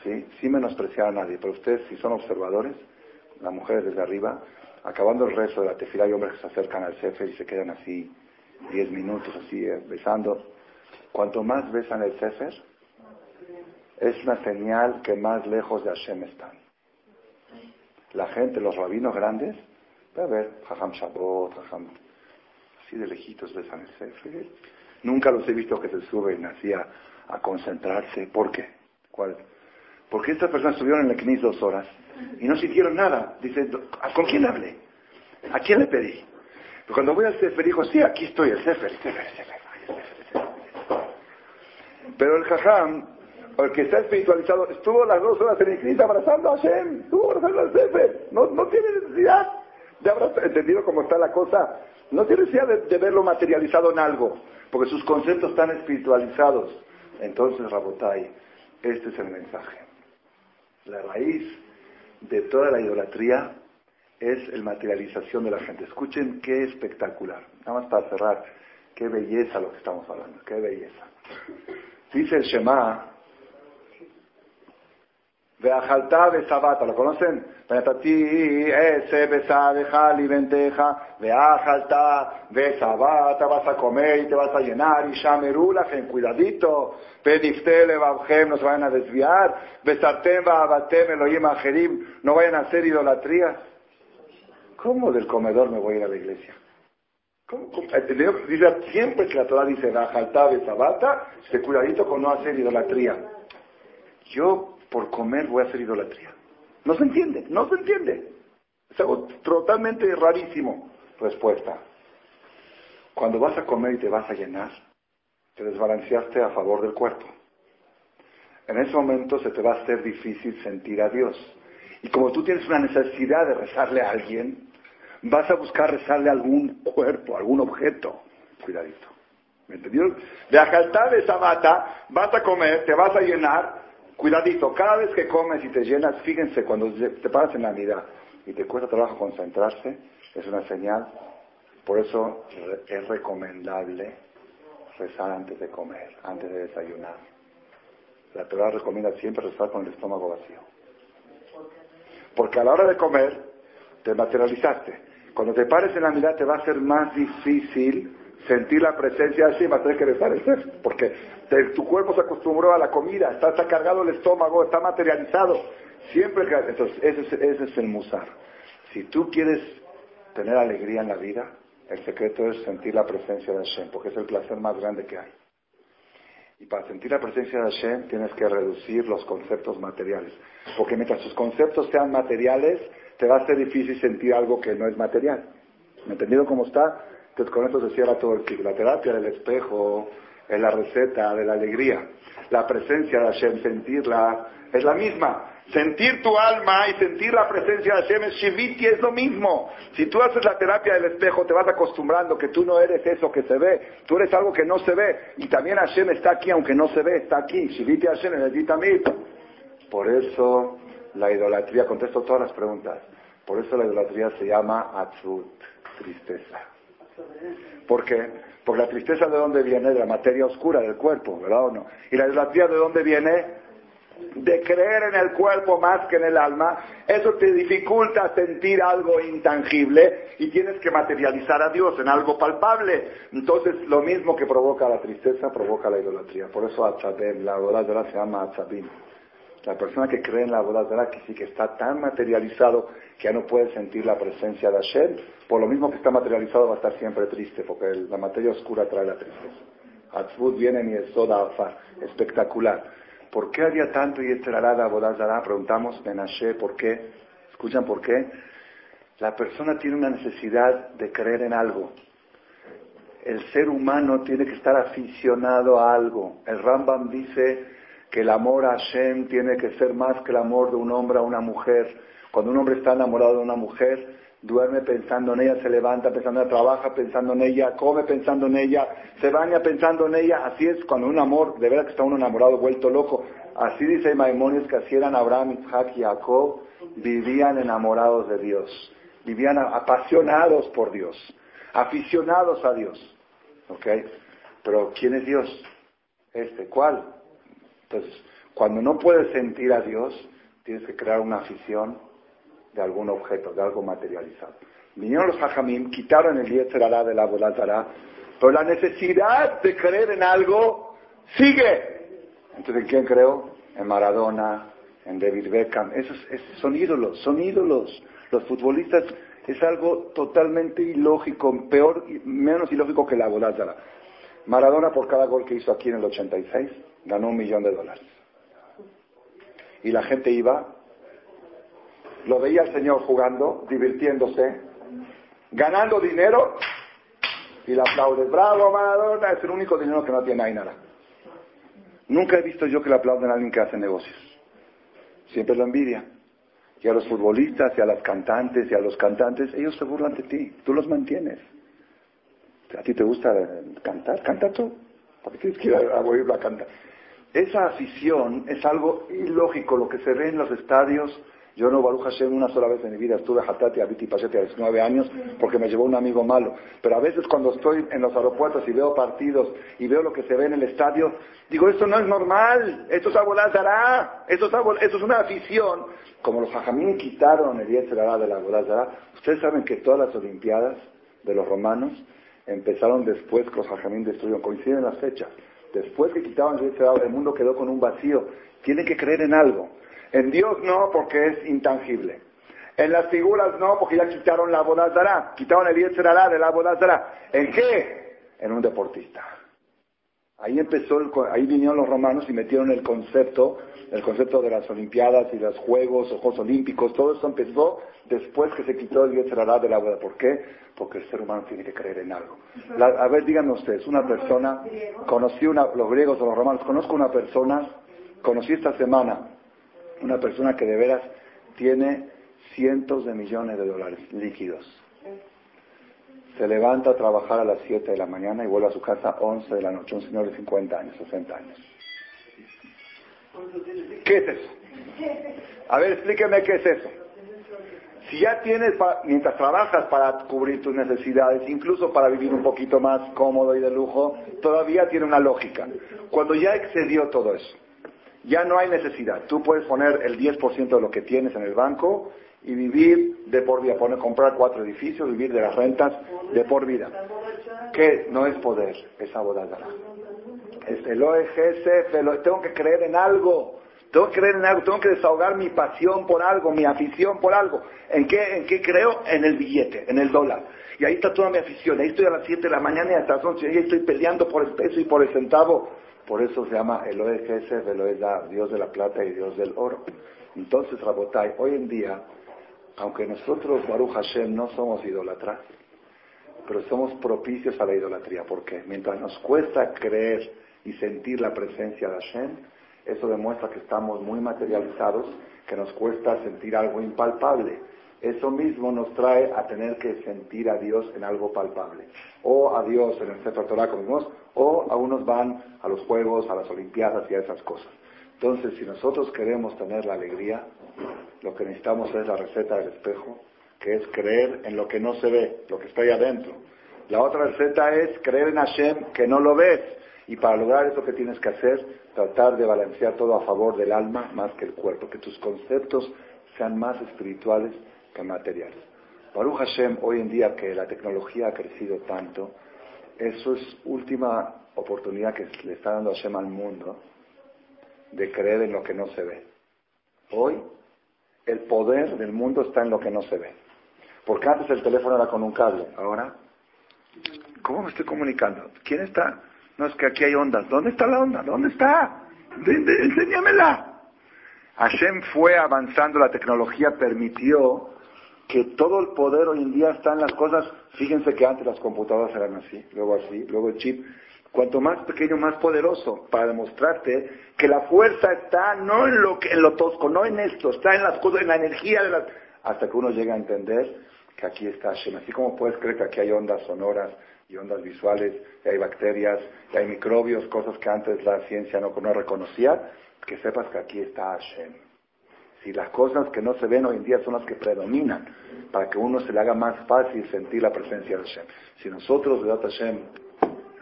¿sí? Sin menospreciar a nadie, pero ustedes, si son observadores, las mujeres desde arriba, acabando el rezo de la tefila hay hombres que se acercan al Sefer y se quedan así 10 minutos así eh, besando. Cuanto más besan el Sefer, es una señal que más lejos de Hashem están. La gente, los rabinos grandes, a ver, Jajam Shabbat, Jajam, así de lejitos besan el Sefer. Nunca los he visto que se suben así a, concentrarse. ¿Por qué? ¿Cuál? Porque estas personas estuvieron en el CNIS dos horas y no sintieron nada. Dice, ¿con quién hablé? ¿A quién le pedí? cuando voy al Sefer, dijo, sí, aquí estoy, el Sefer, el Sefer, el Sefer. Pero el Jajam, el que está espiritualizado, estuvo las dos horas en CNIS abrazando a Hashem, estuvo abrazando al Sefer. No, no tiene necesidad de abrazar, entendido cómo está la cosa. No tiene necesidad de verlo materializado en algo porque sus conceptos están espiritualizados. Entonces, Rabotai, este es el mensaje. La raíz de toda la idolatría es el materialización de la gente. Escuchen qué espectacular. Nada más para cerrar, qué belleza lo que estamos hablando, qué belleza. Dice el Shema, Veajalta besabata, ¿lo conocen? Penatati ese besadeja liventeja, veajalta besabata, vas a comer y te vas a llenar, y shamerulajen, cuidadito, pediftele babjem, no se vayan a desviar, besartem abatem elohim ajerim, no vayan a hacer idolatrías. ¿Cómo del comedor me voy a ir a la iglesia? ¿Cómo, Dice, siempre que la Torah dice, veajalta besabata, se cuidadito con no hacer idolatría. Yo por comer voy a hacer idolatría. No se entiende, no se entiende. Es algo totalmente rarísimo. Respuesta. Cuando vas a comer y te vas a llenar, te desbalanceaste a favor del cuerpo. En ese momento se te va a hacer difícil sentir a Dios. Y como tú tienes una necesidad de rezarle a alguien, vas a buscar rezarle a algún cuerpo, algún objeto. Cuidadito. ¿Me entendió? De ajaltar esa bata, vas a comer, te vas a llenar, Cuidadito, cada vez que comes y te llenas, fíjense, cuando te paras en la vida y te cuesta trabajo concentrarse, es una señal. Por eso es recomendable rezar antes de comer, antes de desayunar. La Torah recomienda siempre rezar con el estómago vacío. Porque a la hora de comer, te materializaste. Cuando te pares en la mirada te va a ser más difícil sentir la presencia de Hashem, vas a tener que rezar el porque tu cuerpo se acostumbró a la comida, está, cargado el estómago, está materializado. Siempre que, entonces, ese es, ese es el musar. Si tú quieres tener alegría en la vida, el secreto es sentir la presencia de Hashem, porque es el placer más grande que hay. Y para sentir la presencia de Hashem tienes que reducir los conceptos materiales. Porque mientras tus conceptos sean materiales, te va a ser difícil sentir algo que no es material. ¿Me entendido cómo está? Entonces con esto se cierra todo el ciclo. La terapia del espejo es la receta de la alegría. La presencia de Hashem, sentirla, es la misma. Sentir tu alma y sentir la presencia de Hashem es Shiviti, es lo mismo. Si tú haces la terapia del espejo, te vas acostumbrando que tú no eres eso que se ve, tú eres algo que no se ve. Y también Hashem está aquí, aunque no se ve, está aquí. Shiviti Hashem en Por eso la idolatría, contesto todas las preguntas, por eso la idolatría se llama Atzut, tristeza. ¿Por qué? Porque la tristeza de dónde viene? De la materia oscura del cuerpo, ¿verdad o no? Y la idolatría de dónde viene? De creer en el cuerpo más que en el alma. Eso te dificulta sentir algo intangible y tienes que materializar a Dios en algo palpable. Entonces, lo mismo que provoca la tristeza, provoca la idolatría. Por eso Atzabem, la la se llama Atzabim. La persona que cree en la boda que sí que está tan materializado que ya no puede sentir la presencia de Hashem, por lo mismo que está materializado va a estar siempre triste, porque la materia oscura trae la tristeza. Atzvut viene ni el soda afar, espectacular. ¿Por qué había tanto y este la Bodazara? Preguntamos, Menashe, ¿por qué? ¿Escuchan por qué? La persona tiene una necesidad de creer en algo. El ser humano tiene que estar aficionado a algo. El Rambam dice que el amor a Hashem tiene que ser más que el amor de un hombre a una mujer. Cuando un hombre está enamorado de una mujer, duerme pensando en ella, se levanta pensando en ella, trabaja pensando en ella, come pensando en ella, se baña pensando en ella. Así es cuando un amor, de verdad que está uno enamorado, vuelto loco. Así dice Maimonides que así eran Abraham, Isaac y Jacob, vivían enamorados de Dios, vivían apasionados por Dios, aficionados a Dios. ¿Ok? Pero ¿quién es Dios? Este, ¿cuál? Entonces, cuando no puedes sentir a Dios, tienes que crear una afición de algún objeto, de algo materializado. Vinieron los hajamim, quitaron el Yetzerará de la Bolazara, pero la necesidad de creer en algo sigue. Entonces, ¿en quién creo? En Maradona, en David Beckham. Esos, son ídolos, son ídolos. Los futbolistas es algo totalmente ilógico, peor, menos ilógico que la Bolazara. Maradona por cada gol que hizo aquí en el 86 ganó un millón de dólares. Y la gente iba, lo veía el Señor jugando, divirtiéndose, ganando dinero y le aplaude. Bravo Maradona, es el único dinero que no tiene ahí nada. Nunca he visto yo que le aplauden a alguien que hace negocios. Siempre lo envidia. Y a los futbolistas, y a las cantantes, y a los cantantes, ellos se burlan de ti. Tú los mantienes. ¿A ti te gusta cantar? Canta tú. ¿Por qué tienes que ir a, oírlo a cantar? Esa afición es algo ilógico. Lo que se ve en los estadios yo no, Baruch Hashem, una sola vez en mi vida estuve Hatati, Abiti Pachete a 19 años porque me llevó un amigo malo. Pero a veces cuando estoy en los aeropuertos y veo partidos y veo lo que se ve en el estadio, digo, esto no es normal, esto es Abolazará, esto es, esto es una afición. Como los Jajamín quitaron el Yetzerará de la Abolazará, ustedes saben que todas las Olimpiadas de los romanos empezaron después que los Jajamín destruyeron, coinciden las fechas. Después que quitaban el mundo quedó con un vacío. Tienen que creer en algo. En Dios no, porque es intangible. En las figuras no, porque ya quitaron la bodazara, quitaron el Yetzerará de la bodazara. ¿En qué? En un deportista. Ahí empezó, ahí vinieron los romanos y metieron el concepto, el concepto de las Olimpiadas y los Juegos, Juegos Olímpicos, todo eso empezó después que se quitó el Yetzerará de la boda. ¿Por qué? Porque el ser humano tiene que creer en algo. a ver, díganme ustedes, una persona, conocí una, los griegos o los romanos, conozco una persona, conocí esta semana una persona que de veras tiene cientos de millones de dólares líquidos. Se levanta a trabajar a las 7 de la mañana y vuelve a su casa a 11 de la noche, un señor de 50 años, 60 años. ¿Qué es eso? A ver, explíqueme qué es eso. Si ya tienes, mientras trabajas para cubrir tus necesidades, incluso para vivir un poquito más cómodo y de lujo, todavía tiene una lógica. Cuando ya excedió todo eso, ya no hay necesidad. Tú puedes poner el 10% de lo que tienes en el banco y vivir de por vida, poner, comprar cuatro edificios, vivir de las rentas de por vida. Que no es poder, es abodada. Es el OEGS, tengo que creer en algo. Tengo que creer en algo, tengo que desahogar mi pasión por algo, mi afición por algo. ¿En qué, ¿En qué creo? En el billete, en el dólar. Y ahí está toda mi afición. Ahí estoy a las 7 de la mañana y hasta las 11. Ahí estoy peleando por el peso y por el centavo. Por eso se llama Gesed, Elohe Dios de la plata y Dios del oro. Entonces, Rabotai, hoy en día, aunque nosotros, Baruch Hashem, no somos idólatras, pero somos propicios a la idolatría. porque Mientras nos cuesta creer y sentir la presencia de Hashem, eso demuestra que estamos muy materializados, que nos cuesta sentir algo impalpable. Eso mismo nos trae a tener que sentir a Dios en algo palpable. O a Dios en el centro Torah, como vimos, o a unos van a los juegos, a las olimpiadas y a esas cosas. Entonces, si nosotros queremos tener la alegría, lo que necesitamos es la receta del espejo, que es creer en lo que no se ve, lo que está ahí adentro. La otra receta es creer en Hashem, que no lo ves. Y para lograr eso que tienes que hacer, tratar de balancear todo a favor del alma más que el cuerpo, que tus conceptos sean más espirituales que materiales. Baruch Hashem, hoy en día que la tecnología ha crecido tanto, eso es última oportunidad que le está dando Hashem al mundo de creer en lo que no se ve. Hoy el poder del mundo está en lo que no se ve. Porque antes el teléfono era con un cable, ahora, ¿cómo me estoy comunicando? ¿Quién está? No, es que aquí hay ondas. ¿Dónde está la onda? ¿Dónde está? enséñamela. Hashem fue avanzando, la tecnología permitió que todo el poder hoy en día está en las cosas. Fíjense que antes las computadoras eran así, luego así, luego el chip. Cuanto más pequeño, más poderoso, para demostrarte que la fuerza está no en lo, que, en lo tosco, no en esto, está en las cosas, en la energía de las... Hasta que uno llega a entender que aquí está Hashem. Así como puedes creer que aquí hay ondas sonoras y ondas visuales, y hay bacterias, y hay microbios, cosas que antes la ciencia no, no reconocía, que sepas que aquí está Hashem. Si las cosas que no se ven hoy en día son las que predominan, para que uno se le haga más fácil sentir la presencia de Hashem. Si nosotros, de Hashem,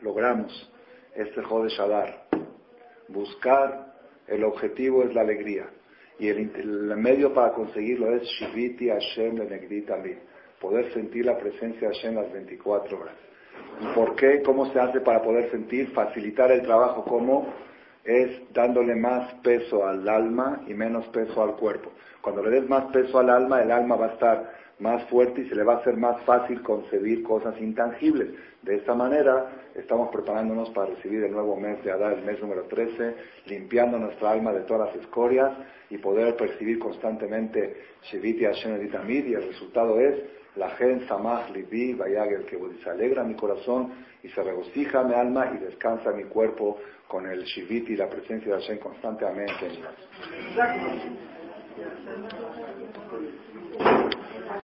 logramos este Jode Shadar, buscar el objetivo es la alegría. Y el, medio para conseguirlo es Shiviti Hashem Lenegditami, poder sentir la presencia de Hashem las 24 horas. ¿Y por qué? ¿Cómo se hace para poder sentir? Facilitar el trabajo, ¿cómo? Es dándole más peso al alma y menos peso al cuerpo. Cuando le des más peso al alma, el alma va a estar más fuerte y se le va a hacer más fácil concebir cosas intangibles. De esta manera estamos preparándonos para recibir el nuevo mes de Adar, el mes número 13, limpiando nuestra alma de todas las escorias y poder percibir constantemente Sheviti Hashem Editamid y el resultado es la gen Samach Libi Vayagel que se alegra mi corazón y se regocija mi alma y descansa mi cuerpo con el Shiviti y la presencia de Hashem constantemente en